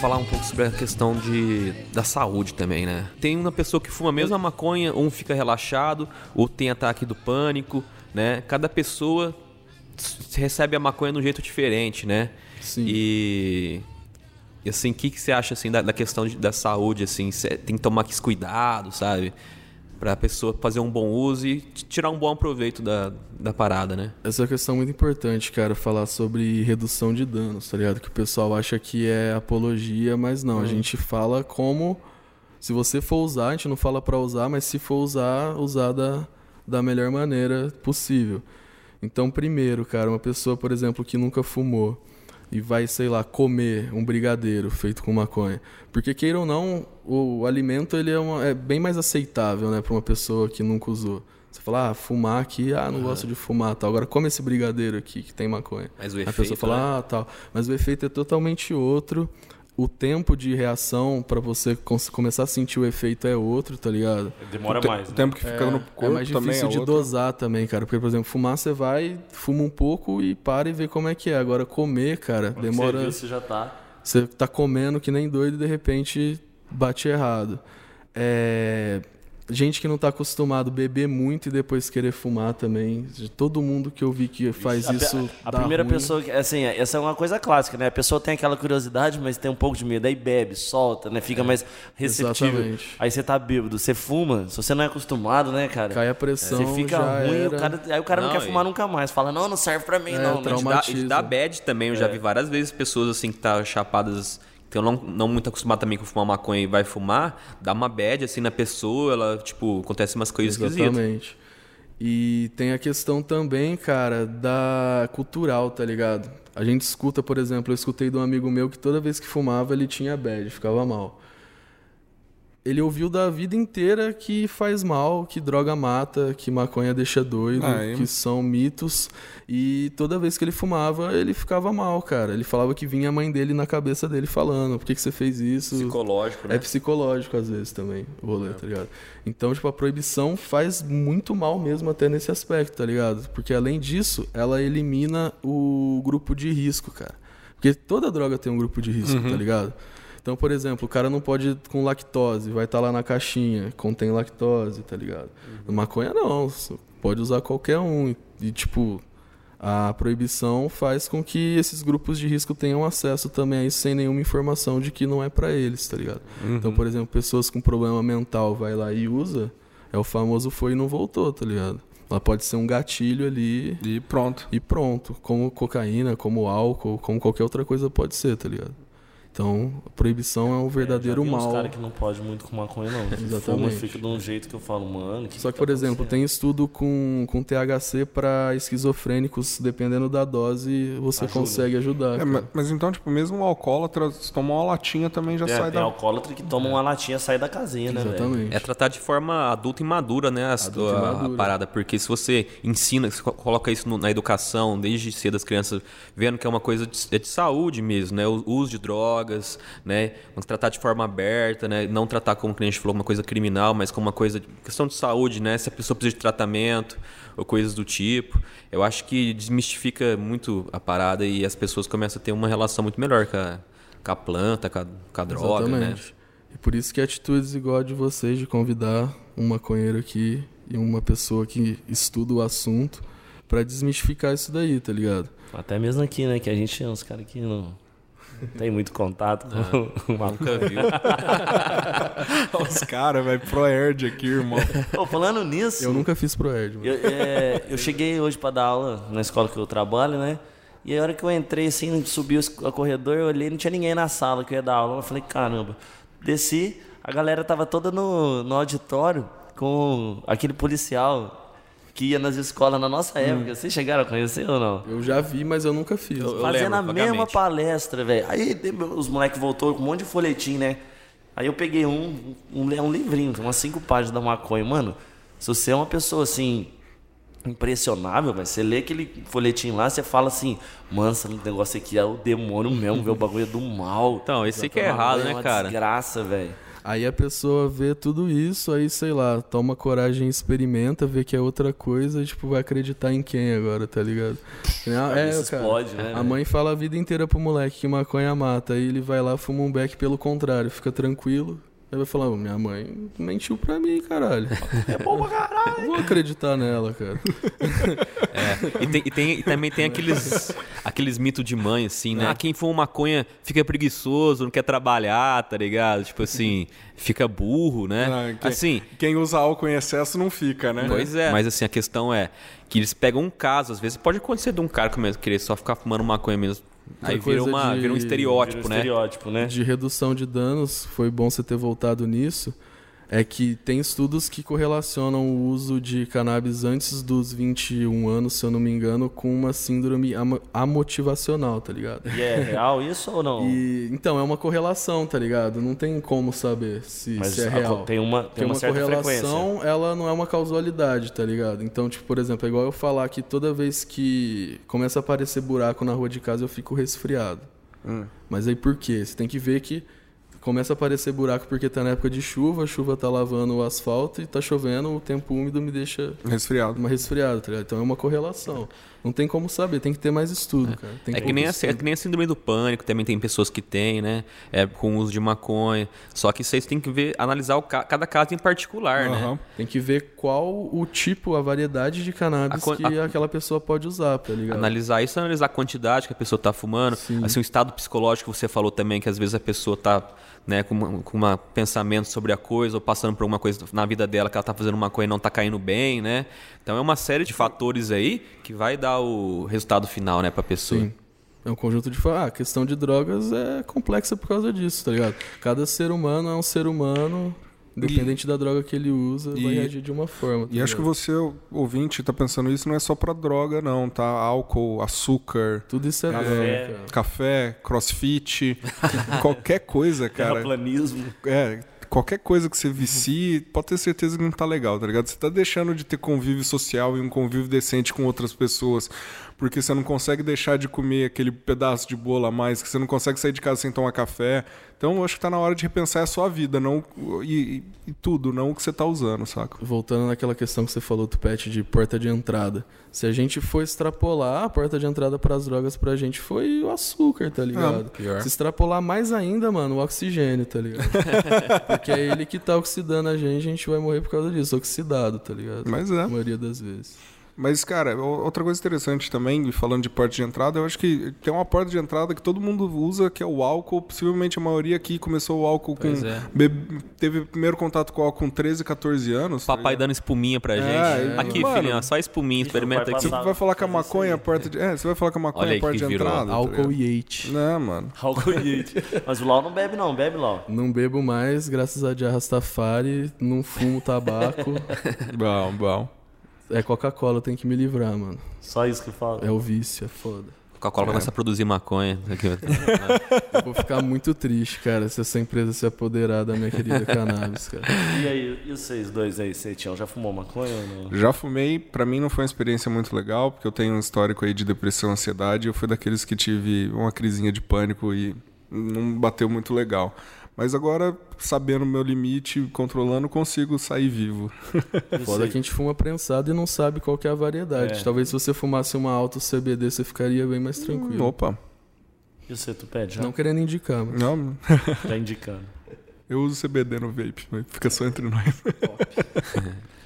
falar um pouco sobre a questão de, da saúde também, né? Tem uma pessoa que fuma a mesma maconha, um fica relaxado, outro tem ataque do pânico, né? Cada pessoa recebe a maconha de um jeito diferente, né? Sim. E E assim, o que, que você acha assim da, da questão de- da saúde, assim? Tem que tomar esse cuidado, sabe? Pra pessoa fazer um bom uso e tirar um bom proveito da, da parada, né? Essa é uma questão muito importante, cara, falar sobre redução de danos, tá ligado? Que o pessoal acha que é apologia, mas não. A gente fala como. Se você for usar, a gente não fala pra usar, mas se for usar, usar da, da melhor maneira possível. Então, primeiro, cara, uma pessoa, por exemplo, que nunca fumou e vai, sei lá, comer um brigadeiro feito com maconha. Porque, queira ou não, o, alimento ele é, uma- é bem mais aceitável, né, pra uma pessoa que nunca usou. Você fala, ah, fumar aqui, ah, não gosto de fumar, tal. Agora come esse brigadeiro aqui que tem maconha. Mas o a efeito, pessoa fala, né? ah, tal. Mas o efeito é totalmente outro. O tempo de reação pra você começar a sentir o efeito é outro, tá ligado? Demora o, te- mais. o né? tempo que fica no É corpo mais também difícil é de outro. dosar também, cara. Porque, por exemplo, fumar você vai, fuma um pouco e para e vê como é que é. Agora, comer, cara, Quando demora. Você, viu, você já tá. Você tá comendo que nem doido e de repente bate errado. É, Gente que não tá acostumado a beber muito e depois querer fumar também. Todo mundo que eu vi que faz A isso. A, dá primeira ruim. pessoa, que- assim, essa é uma coisa clássica, né? A pessoa tem aquela curiosidade, mas tem um pouco de medo. Aí bebe, solta, né? Fica mais receptível. exatamente. Aí você tá bêbado, você fuma. Se você não é acostumado, né, cara? Cai a pressão. Você fica já ruim, era. o cara, aí o cara não, Não, quer fumar e- nunca mais. Fala, não, não serve pra mim, É, não. né? De Traumatiza. de dar bad também, eu já vi várias vezes pessoas assim que tá chapadas, que estão não, não muito acostumadas também com fumar maconha e vai fumar, dá uma bad assim na pessoa, ela, tipo, acontece umas coisas esquisitas. Exatamente. E tem a questão também, cara, da cultural, tá ligado? A gente escuta, por exemplo, eu escutei de um amigo meu que toda vez que fumava ele tinha bad, ficava mal. Ele ouviu da vida inteira que faz mal, que droga mata, que maconha deixa doido, Ah, é? que são mitos. E toda vez que ele fumava, ele ficava mal, cara. Ele falava que vinha a mãe dele na cabeça dele falando: por que, que você fez isso? Psicológico, né? É psicológico às vezes também, o rolê, tá ligado? Então, tipo, a proibição faz muito mal mesmo até nesse aspecto, tá ligado? Porque além disso, ela elimina o grupo de risco, cara. Porque toda droga tem um grupo de risco, tá ligado? Então, por exemplo, o cara não pode ir com lactose, vai estar lá na caixinha, contém lactose, tá ligado? Maconha não, pode usar qualquer um. E, tipo, a proibição faz com que esses grupos de risco tenham acesso também a isso sem nenhuma informação de que não é pra eles, tá ligado? Então, por exemplo, pessoas com problema mental vai lá e usa, é o famoso foi e não voltou, tá ligado? Ela pode ser um gatilho ali E pronto. e pronto, como cocaína, como álcool, como qualquer outra coisa pode ser, tá ligado? Então, a proibição é um verdadeiro Já vi mal. caras que não pode muito com maconha, não. Fuma Exatamente. e fica de um jeito que eu falo, mano. que Só que que, por tá exemplo, acontecendo? tem estudo com, com THC para esquizofrênicos, dependendo da dose, você Ajuda. consegue ajudar. É, cara. mas, mas então, tipo, mesmo o alcoólatra, se tomar uma latinha também já É, sai tem da. alcoólatra que toma uma latinha e sai da casinha, né, velho? Exatamente. É tratar de forma adulta e madura, né? e a, a madura. parada. Porque se você ensina, se co- coloca isso no- na educação, desde cedo as crianças vendo que é uma coisa de, é de saúde mesmo, né? O uso de drogas, né? Vamos tratar de forma aberta, né? Não tratar como que a gente falou, uma coisa criminal, mas como uma coisa de questão de saúde, né? Se a pessoa precisa de tratamento ou coisas do tipo. Eu acho que desmistifica muito a parada e as pessoas começam a ter uma relação muito melhor com a, com a planta, com a, com a droga, né? Exatamente. E por isso que atitudes igual a de vocês, de convidar um maconheiro aqui e uma pessoa que estuda o assunto para desmistificar isso daí, tá ligado? Até mesmo aqui, né? Que a gente é uns caras que não tem muito contato com o maconha. Nunca viu. Os caras, velho, pro Erd aqui, irmão. Pô, falando nisso, Eu nunca fiz pro Erd, mano. eu, é, eu cheguei hoje pra dar aula na escola que eu trabalho, né? E a hora que eu entrei, assim, subi o corredor, eu olhei, não tinha ninguém na sala que eu ia dar aula. Eu falei, caramba. Desci, a galera tava toda no, no auditório com aquele policial que ia nas escolas na nossa época. Vocês chegaram a conhecer ou não? Eu já vi, mas eu nunca fiz. Eu- Fazendo lembro a mesma palestra, velho. Aí os moleques voltou com um monte de folhetim, né? Aí eu peguei um, um, um livrinho, umas cinco páginas da maconha. Mano, se você é uma pessoa assim, impressionável, velho, você lê aquele folhetim lá, você fala assim, mano, esse negócio aqui é o demônio mesmo, velho, o bagulho é do mal. Então, esse que é errado, né, uma cara? Desgraça, velho. Aí a pessoa vê tudo isso, aí sei lá, toma coragem, experimenta, vê que é outra coisa e tipo vai acreditar em quem agora, tá ligado? É, cara. explode, né, A mãe fala a vida inteira pro moleque que maconha mata, aí ele vai lá, fuma um beck pelo contrário, fica tranquilo. Ele vai falar, minha mãe mentiu pra mim, caralho. É bom pra caralho. Eu vou acreditar nela, cara. É, e, tem- e tem- e também tem aqueles, aqueles mitos de mãe, assim, né? Ah, quem fuma maconha fica preguiçoso, não quer trabalhar, tá ligado? Tipo assim, fica burro, né? Ah, quem, Assim, quem usa álcool em excesso não fica, né? Pois é. Mas assim, a questão é que eles pegam um caso, às vezes pode acontecer de um cara a querer só ficar fumando maconha mesmo. Aí vira, uma, de- vira um estereótipo, Vira um né? estereótipo, né? De redução de danos, foi bom você ter voltado nisso. É que tem estudos que correlacionam o uso de cannabis antes dos 21 anos, se eu não me engano, com uma síndrome amo- amotivacional, tá ligado? E é real isso ou não? E, então, é uma correlação, tá ligado? Não tem como saber se, Mas se é real. tem uma, tem Porque uma, uma certa correlação, frequência. ela não é uma causalidade, tá ligado? Então, tipo, por exemplo, é igual eu falar que toda vez que começa a aparecer buraco na rua de casa, eu fico resfriado. Hum. Mas aí por quê? Você tem que ver que começa a aparecer buraco porque tá na época de chuva, a chuva tá lavando o asfalto e tá chovendo, o tempo úmido me deixa Resfriado. uma resfriada, tá ligado? Então é uma correlação. Não tem como saber, tem que ter mais estudo, cara. Tem É que, nem a, é que nem a síndrome do pânico, também tem pessoas que têm, né? É, com o uso de maconha. Só que vocês têm que ver, analisar o ca- cada caso em particular, né? Aham. Tem que ver qual o tipo, a variedade de cannabis A que a- aquela pessoa pode usar, tá ligado? Analisar isso, analisar a quantidade que a pessoa está fumando, Sim. assim, o estado psicológico que você falou também, que às vezes a pessoa está né, com uma, com uma pensamento sobre a coisa ou passando por alguma coisa na vida dela que ela está fazendo uma coisa e não está caindo bem, né? Então é uma série de fatores aí que vai dar o resultado final, né, para a pessoa. Sim. É um conjunto de. Ah, a questão de drogas é complexa por causa disso, tá ligado? Cada ser humano é um ser humano, independente da droga que ele usa, vai e- reagir de uma forma. tá E acho que você, ouvinte, tá pensando isso não é só pra droga, não, tá? Álcool, açúcar, Tudo isso é Café. droga, cara. café, crossfit, qualquer coisa, cara. Terraplanismo. É, qualquer coisa que você vicie, pode ter certeza que não tá legal, tá ligado? Você tá deixando de ter convívio social e um convívio decente com outras pessoas, porque você não consegue deixar de comer aquele pedaço de bolo a mais, que você não consegue sair de casa sem tomar café. Então, eu acho que tá na hora de repensar a sua vida, não e, e- e tudo, não o que você tá usando, saca? Voltando naquela questão que você falou, Tupete, de porta de entrada. Se a gente for extrapolar, a porta de entrada para as drogas pra gente foi o açúcar, tá ligado? pior. Se extrapolar mais ainda, mano, o oxigênio, tá ligado? Porque é ele que tá oxidando a gente, a gente vai morrer por causa disso, oxidado, tá ligado? Mas é. A maioria das vezes. Mas, cara, outra coisa interessante também, falando de porta de entrada, eu acho que tem uma porta de entrada que todo mundo usa, que é o álcool. Possivelmente a maioria aqui começou o álcool com. É. be- teve primeiro contato com o álcool com 13, 14 anos. tá Papai ligado? dando espuminha pra gente. É, Aqui, mano. filhinho, só espuminha, experimenta aqui. Você vai falar que a isso maconha é a porta de. É, você vai falar que a maconha Olha é a porta de virou. entrada. tá Álcool e hate. Não, mano. Álcool e hate. Mas o Lau não bebe não, bebe Lau. Não bebo mais, graças a Rastafari, não fumo tabaco. Bom, bom. É Coca-Cola, eu tenho que me livrar, mano. Só isso que fala. É o vício, é foda. Coca-Cola começa a produzir maconha. Aqui, Eu vou ficar muito triste, cara, se essa empresa se apoderar da minha querida cannabis, cara. E aí, e vocês dois aí, Cetião, já fumou maconha ou não? Já fumei, pra mim não foi uma experiência muito legal, porque eu tenho um histórico aí de depressão e ansiedade. Eu fui daqueles que tive uma crisinha de pânico e não bateu muito legal. Mas agora, sabendo o meu limite, controlando, consigo sair vivo. Foda que a gente fuma prensado e não sabe qual que é a variedade. É. Talvez se você fumasse uma alto CBD, você ficaria bem mais tranquilo. Opa, E você, tu pede já? Não querendo indicar, mas... não, Tá indicando. eu uso CBD no vape, mas fica só entre nós.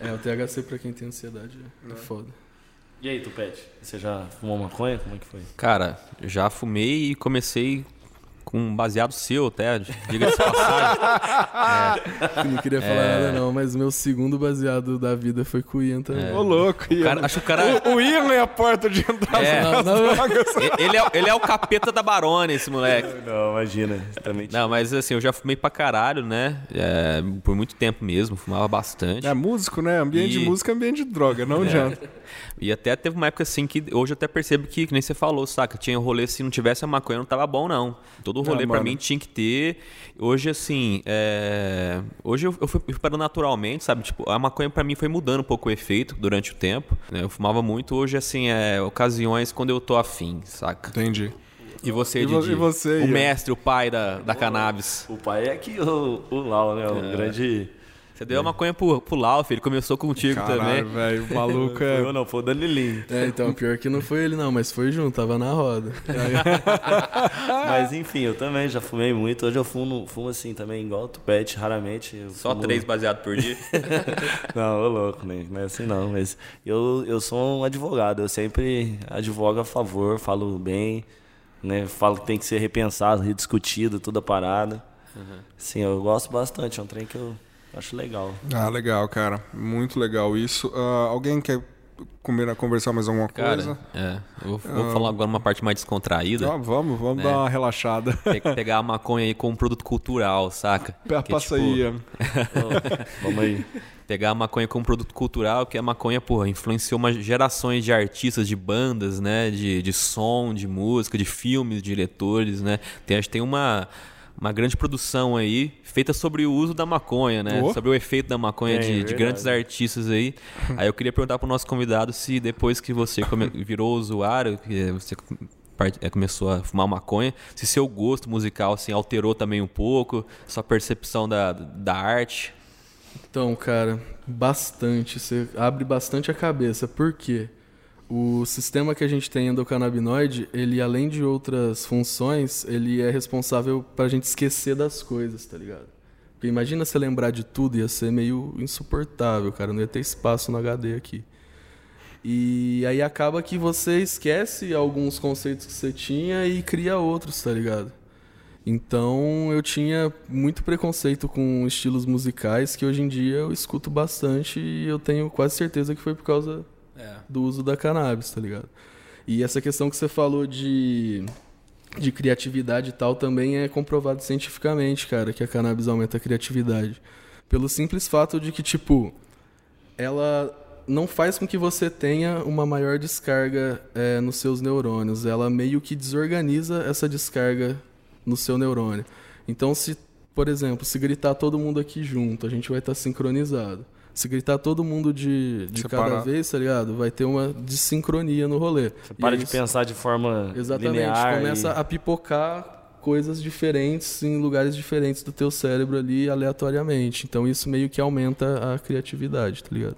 É, o THC pra quem tem ansiedade é foda. E aí, tu pede? Você já fumou maconha? Como é que foi? Cara, já fumei e comecei com um baseado seu, até, diga-se passagem. Eu não queria falar É. nada não, mas meu segundo baseado da vida foi com o Ian também. Ô, louco, O Ian. cara- acho que o cara... O Ian é a porta de entrada É. das Não, não. drogas. Ele é, ele é o capeta da Barone, esse moleque. Não, imagina. Também Não, mas assim, eu já fumei pra caralho, né? É, por muito tempo mesmo, fumava bastante. É músico, né? Ambiente E- de música é ambiente de droga, não adianta. E até teve uma época assim que hoje eu até percebo que, que nem você falou, saca? Tinha rolê, se não tivesse a maconha, não tava bom, não. Todo rolê pra mano. mim tinha que ter. Hoje, assim, é... hoje eu, eu fui parando naturalmente, sabe? Tipo, a maconha pra mim foi mudando um pouco o efeito durante o tempo. né? Eu fumava muito. Hoje, assim, é ocasiões quando eu tô afim, saca? Entendi. E você, E vo- Didi? e você, O mestre, o pai da, da cannabis. O pai é aqui o, o Lau, né? O grande Você deu a maconha pro, pro Lauf, ele começou contigo Caralho, também. velho, o maluco é... eu não, foi o Danilinho. É, então, pior que não foi ele não, mas foi junto, tava na roda. Mas enfim, eu também já fumei muito. Hoje eu fumo, fumo assim também, igual o Tupete, raramente. eu Só fumo- três baseados por dia. Não, ô louco, né? Não é assim não. Mas eu, eu sou um advogado, eu sempre advogo a favor, falo bem, né? Falo que tem que ser repensado, rediscutido, toda a parada. Sim, eu gosto bastante, é um trem que eu acho legal. Ah, legal, cara. Muito legal isso. Ah, alguém quer comer, conversar mais alguma coisa? Cara, é. Eu vou, vou falar agora uma parte mais descontraída. Ah, vamos, vamos né? dar uma relaxada. Pe- Pegar a maconha aí como um produto cultural, saca? Que, Passa tipo, aí. Ô, vamos aí. Pegar a maconha como produto cultural, que a maconha, porra, influenciou uma gerações de artistas, de bandas, né? De, de som, de música, de filmes, diretores, né? Tem, acho que tem uma, uma grande produção aí feita sobre o uso da maconha, né? Oh. Sobre o efeito da maconha Tem, de, de grandes artistas aí. aí eu queria perguntar pro nosso convidado se depois que você come- virou usuário, que você part- eh, começou a fumar maconha, se seu gosto musical assim alterou também um pouco, sua percepção da, da arte. Então, cara, bastante. Você abre bastante a cabeça. Por quê? O sistema que a gente tem endocannabinoide, ele além de outras funções, ele é responsável pra gente esquecer das coisas, tá ligado? Porque imagina você lembrar de tudo, ia ser meio insuportável, cara. Não ia ter espaço no HD aqui. E aí acaba que você esquece alguns conceitos que você tinha e cria outros, tá ligado? Então eu tinha muito preconceito com estilos musicais que hoje em dia eu escuto bastante e eu tenho quase certeza que foi por causa do uso da cannabis, tá ligado? E essa questão que você falou de, de criatividade e tal também é comprovado cientificamente, cara, que a cannabis aumenta a criatividade. Pelo simples fato de que, tipo, ela não faz com que você tenha uma maior descarga é, nos seus neurônios. Ela meio que desorganiza essa descarga no seu neurônio. Então, se, por exemplo, se gritar todo mundo aqui junto, a gente vai estar sincronizado. Se gritar todo mundo de, de cada Separado. vez, tá ligado? Vai ter uma desincronia no rolê. Você para E de isso- pensar de forma Exatamente. linear. Começa e- a pipocar coisas diferentes em lugares diferentes do teu cérebro ali aleatoriamente. Então isso meio que aumenta a criatividade, tá ligado?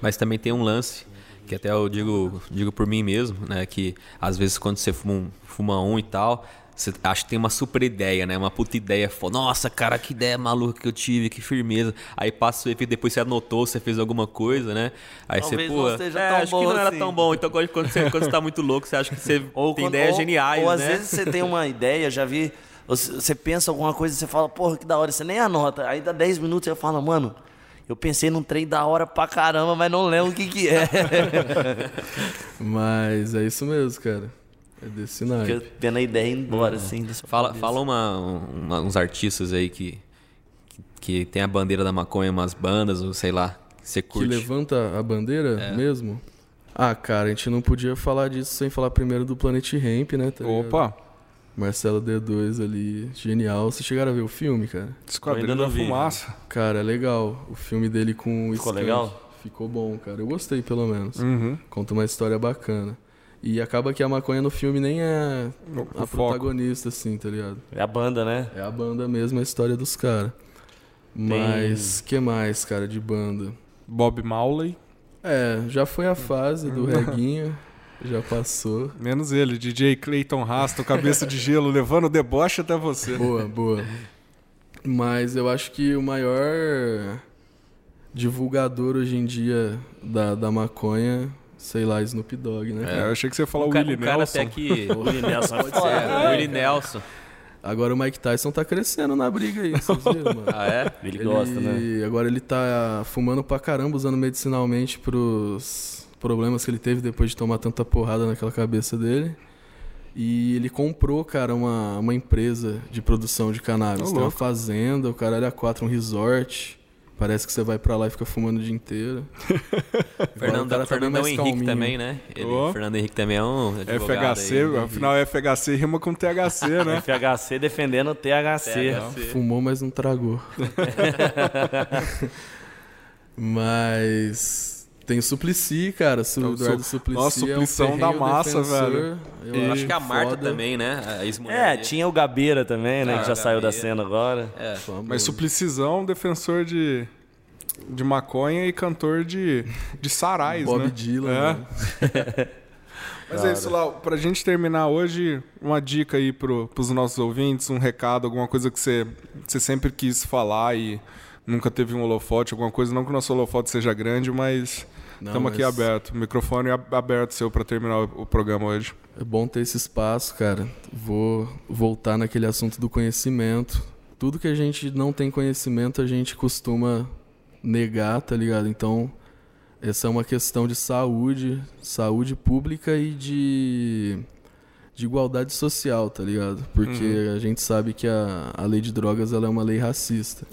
Mas também tem um lance, que até eu digo, digo por mim mesmo, né? Que às vezes quando você fuma um, fuma um e tal, você acha que tem uma super ideia, né? Uma puta ideia. Fala, Nossa, cara, que ideia maluca que eu tive, que firmeza. Aí passa o efeito, depois você anotou, você fez alguma coisa, né? Aí Talvez você, pô, não esteja é, tão acho bom que não era assim. tão bom. Então quando, você, quando você tá muito louco, você acha que você tem quando- ideias ou- geniais, Ou às né? vezes você tem uma ideia, já vi. Você pensa alguma coisa e você fala, porra, que da hora, você nem anota. Aí dá 10 minutos e você fala, mano, eu pensei num trem da hora pra caramba, mas não lembro o que que é. Mas é isso mesmo, cara. É desse Fica naipe. tendo a ideia embora, assim. da sua Fala, fala uma, uma- uns artistas aí que, que, que tem a bandeira da maconha, umas bandas, ou sei lá, que você Que curte. levanta a bandeira É. mesmo? Ah, cara, a gente não podia falar disso sem falar primeiro do Planet Ramp, né? tá ligado? Opa, Marcelo D2 ali, genial. Vocês chegaram a ver o filme, cara? Ainda da vi. Fumaça. Cara, é legal. O filme dele com o Ficou Skank. legal? Ficou bom, cara. Eu gostei, pelo menos. Uhum. Conta uma história bacana. E acaba que a maconha no filme nem é No- a foco. protagonista, assim, tá ligado? É a banda, né? É a banda mesmo, a história dos caras. Mas, que mais, cara, de banda? Bob Marley. É, já foi a fase do reguinho, já passou. Menos ele, DJ Clayton Rasta, o cabeça de gelo, levando o deboche até você. Boa, boa. Mas eu acho que o maior divulgador hoje em dia da, da maconha, sei lá, Snoop Dogg, né? É, eu achei que você ia falar o ca- Willie um cara Nelson. até que... O Willie Nelson é foda. É, o Willie Nelson. Agora o Mike Tyson tá crescendo na briga aí, vocês viram, mano? Ah, é? Ele gosta, né? Agora ele tá fumando pra caramba, usando medicinalmente pros problemas que ele teve depois de tomar tanta porrada naquela cabeça dele. E ele comprou, cara, uma, uma empresa de produção de cannabis. Tem uma fazenda, o caralho a quatro, um resort. Parece que você vai pra lá e fica fumando o dia inteiro. O Fernando, bem Fernandão Henrique calminho. também, né? Ele, Ô. Fernando Henrique também é um FHC, aí. afinal FHC rima com THC, né? FHC defendendo o THC. Fumou, mas não tragou. mas tem o Suplicy, cara. Su Então, Eduardo su- Suplicy. nossa, é um suplição da massa, defensor. velho. Eu Eu acho que a Marta foda. também, né? A É, dele. tinha o Gabeira também, né? Ah, que já saiu da Gabeira. cena agora. É. Mas Suplicizão, defensor de de maconha e cantor de, de sarais, Bob né? Dylan, É. né? Mas é isso, Lau. Pra gente terminar hoje, uma dica aí pro, pros nossos ouvintes, um recado, alguma coisa que você, você sempre quis falar e nunca teve um holofote, alguma coisa. Não que o nosso holofote seja grande, mas Estamos aqui mas- aberto. Microfone ab- aberto seu pra terminar o, programa hoje. É bom ter esse espaço, cara. Vou voltar naquele assunto do conhecimento. Tudo que a gente não tem conhecimento, a gente costuma negar, tá ligado? Então, essa é uma questão de saúde, saúde pública e de, de igualdade social, tá ligado? Porque a gente sabe que a, a lei de drogas ela é uma lei racista.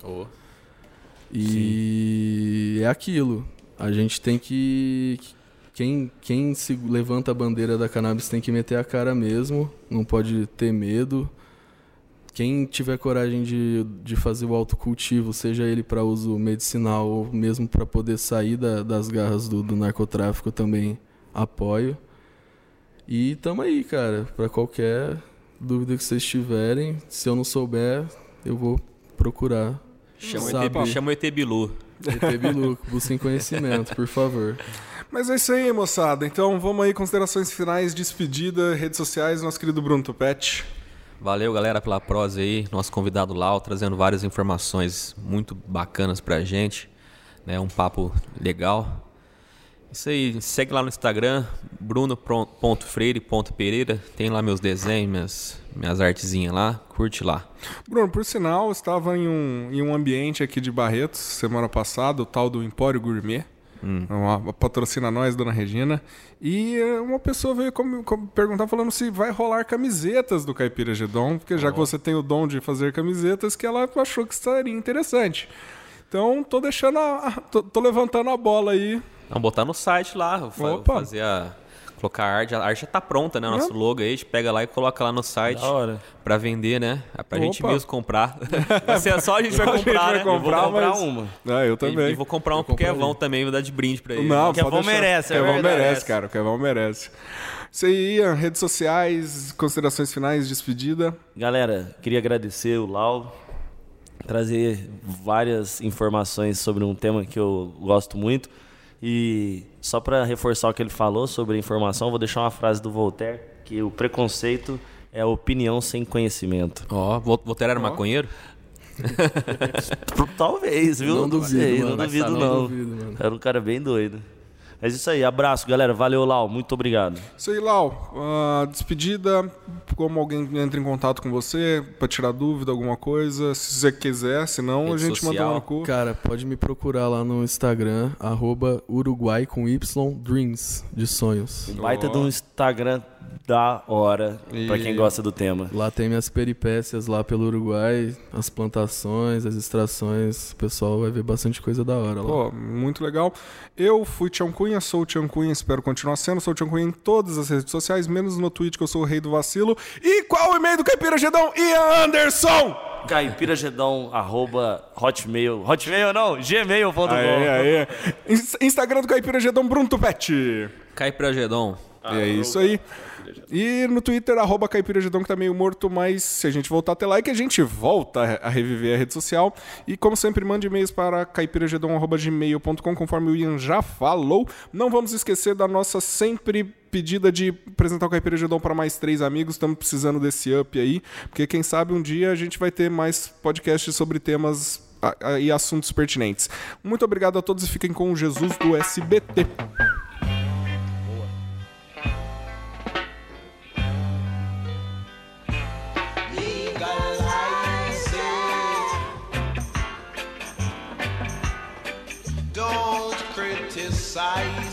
E é aquilo. A gente tem que. Quem, quem se levanta a bandeira da cannabis tem que meter a cara mesmo, não pode ter medo. Quem tiver coragem de, de fazer o autocultivo, seja ele para uso medicinal ou mesmo para poder sair da- das garras do, do narcotráfico, também apoio. E tamo aí, cara, para qualquer dúvida que vocês tiverem. Se eu não souber, eu vou procurar. Chama, o saber. ET, chama o ET Bilu. ET Bilu, busquem conhecimento, por favor. Mas é isso aí, moçada. Então vamos aí, considerações finais, despedida, redes sociais, nosso querido Bruno Topete. Valeu, galera, pela prosa aí. Nosso convidado Lau trazendo várias informações muito bacanas pra gente. Né? Um papo legal. Isso aí, segue lá no Instagram, bruno.freire.pereira. Tem lá meus desenhos, minhas, minhas artezinhas lá. Curte lá. Bruno, por sinal, estava em um, em um ambiente aqui de Barretos semana passada, o tal do Empório Gourmet. Uma, uma patrocina nós, dona Regina. E eh, uma pessoa veio com- com- perguntar falando se vai rolar camisetas do Caipira Gedon, porque já que você tem o dom de fazer camisetas, que ela achou que seria interessante. Então, tô deixando a- tô, tô levantando a bola aí. Vamos botar no site lá, fa- Opa. fazer a. Colocar a arte. A arte já tá pronta, né? Nosso logo aí, a gente pega lá e coloca lá no site. Da hora. Pra vender, né? É pra gente Opa. mesmo comprar. Vai ser só a gente vai a gente comprar, vai né? Eu vou comprar, comprar mas- uma. Ah, eu E, também. e vou comprar um pro Kevão também, vou dar de brinde pra ele. Não, Kevão pode deixar. merece, é Kevão merece, cara. O Kevão merece. Isso aí, Ian, redes sociais, considerações finais, despedida. Galera, queria agradecer o Lau, trazer várias informações sobre um tema que eu gosto muito. E só para reforçar o que ele falou sobre informação, vou deixar uma frase do Voltaire, que o preconceito é a opinião sem conhecimento. Ó, Vol- Voltaire era maconheiro? Talvez, viu? Não duvido, não duvido não. não duvido, mano. Era um cara bem doido. Mas isso aí, abraço, galera. Valeu, Lau. Muito obrigado. Isso aí, Lau. ah, despedida, como alguém entra em contato com você pra tirar dúvida, alguma coisa. Se você quiser, senão a Rede gente manda social. um no cu. Cara, pode me procurar lá no Instagram, arroba Uruguai com Y Dreams, de sonhos. Um baita de um Instagram da hora, pra quem gosta do tema. Lá tem minhas peripécias lá pelo Uruguai, as plantações, as extrações. O pessoal vai ver bastante coisa da hora lá. Pô, muito legal. Eu fui Tião Cunha, sou o Tião Cunha, espero continuar sendo. Sou o Tião Cunha em todas as redes sociais, menos no Twitch, que eu sou o rei do vacilo. E qual o e-mail do Caipira Gedão? Ian Anderson! Caipiragedão, arroba hotmail. Hotmail não, gmail.com. Instagram do Caipira Gedão, Bruno Tupete. Cai Gedon. é isso aí. E no Twitter, arroba Caipira Gedão, que tá meio morto, mas se a gente voltar a ter like, a gente volta a reviver a rede social. E como sempre, mande e-mails para caipiragedão.gmail.com, conforme o Ian já falou. Não vamos esquecer da nossa sempre pedida de apresentar o Caipira para mais três amigos. Estamos precisando desse up aí, porque quem sabe um dia a gente vai ter mais podcasts sobre temas ah, ah, e assuntos pertinentes. Muito obrigado a todos e fiquem com o Jesus do SBT. sair.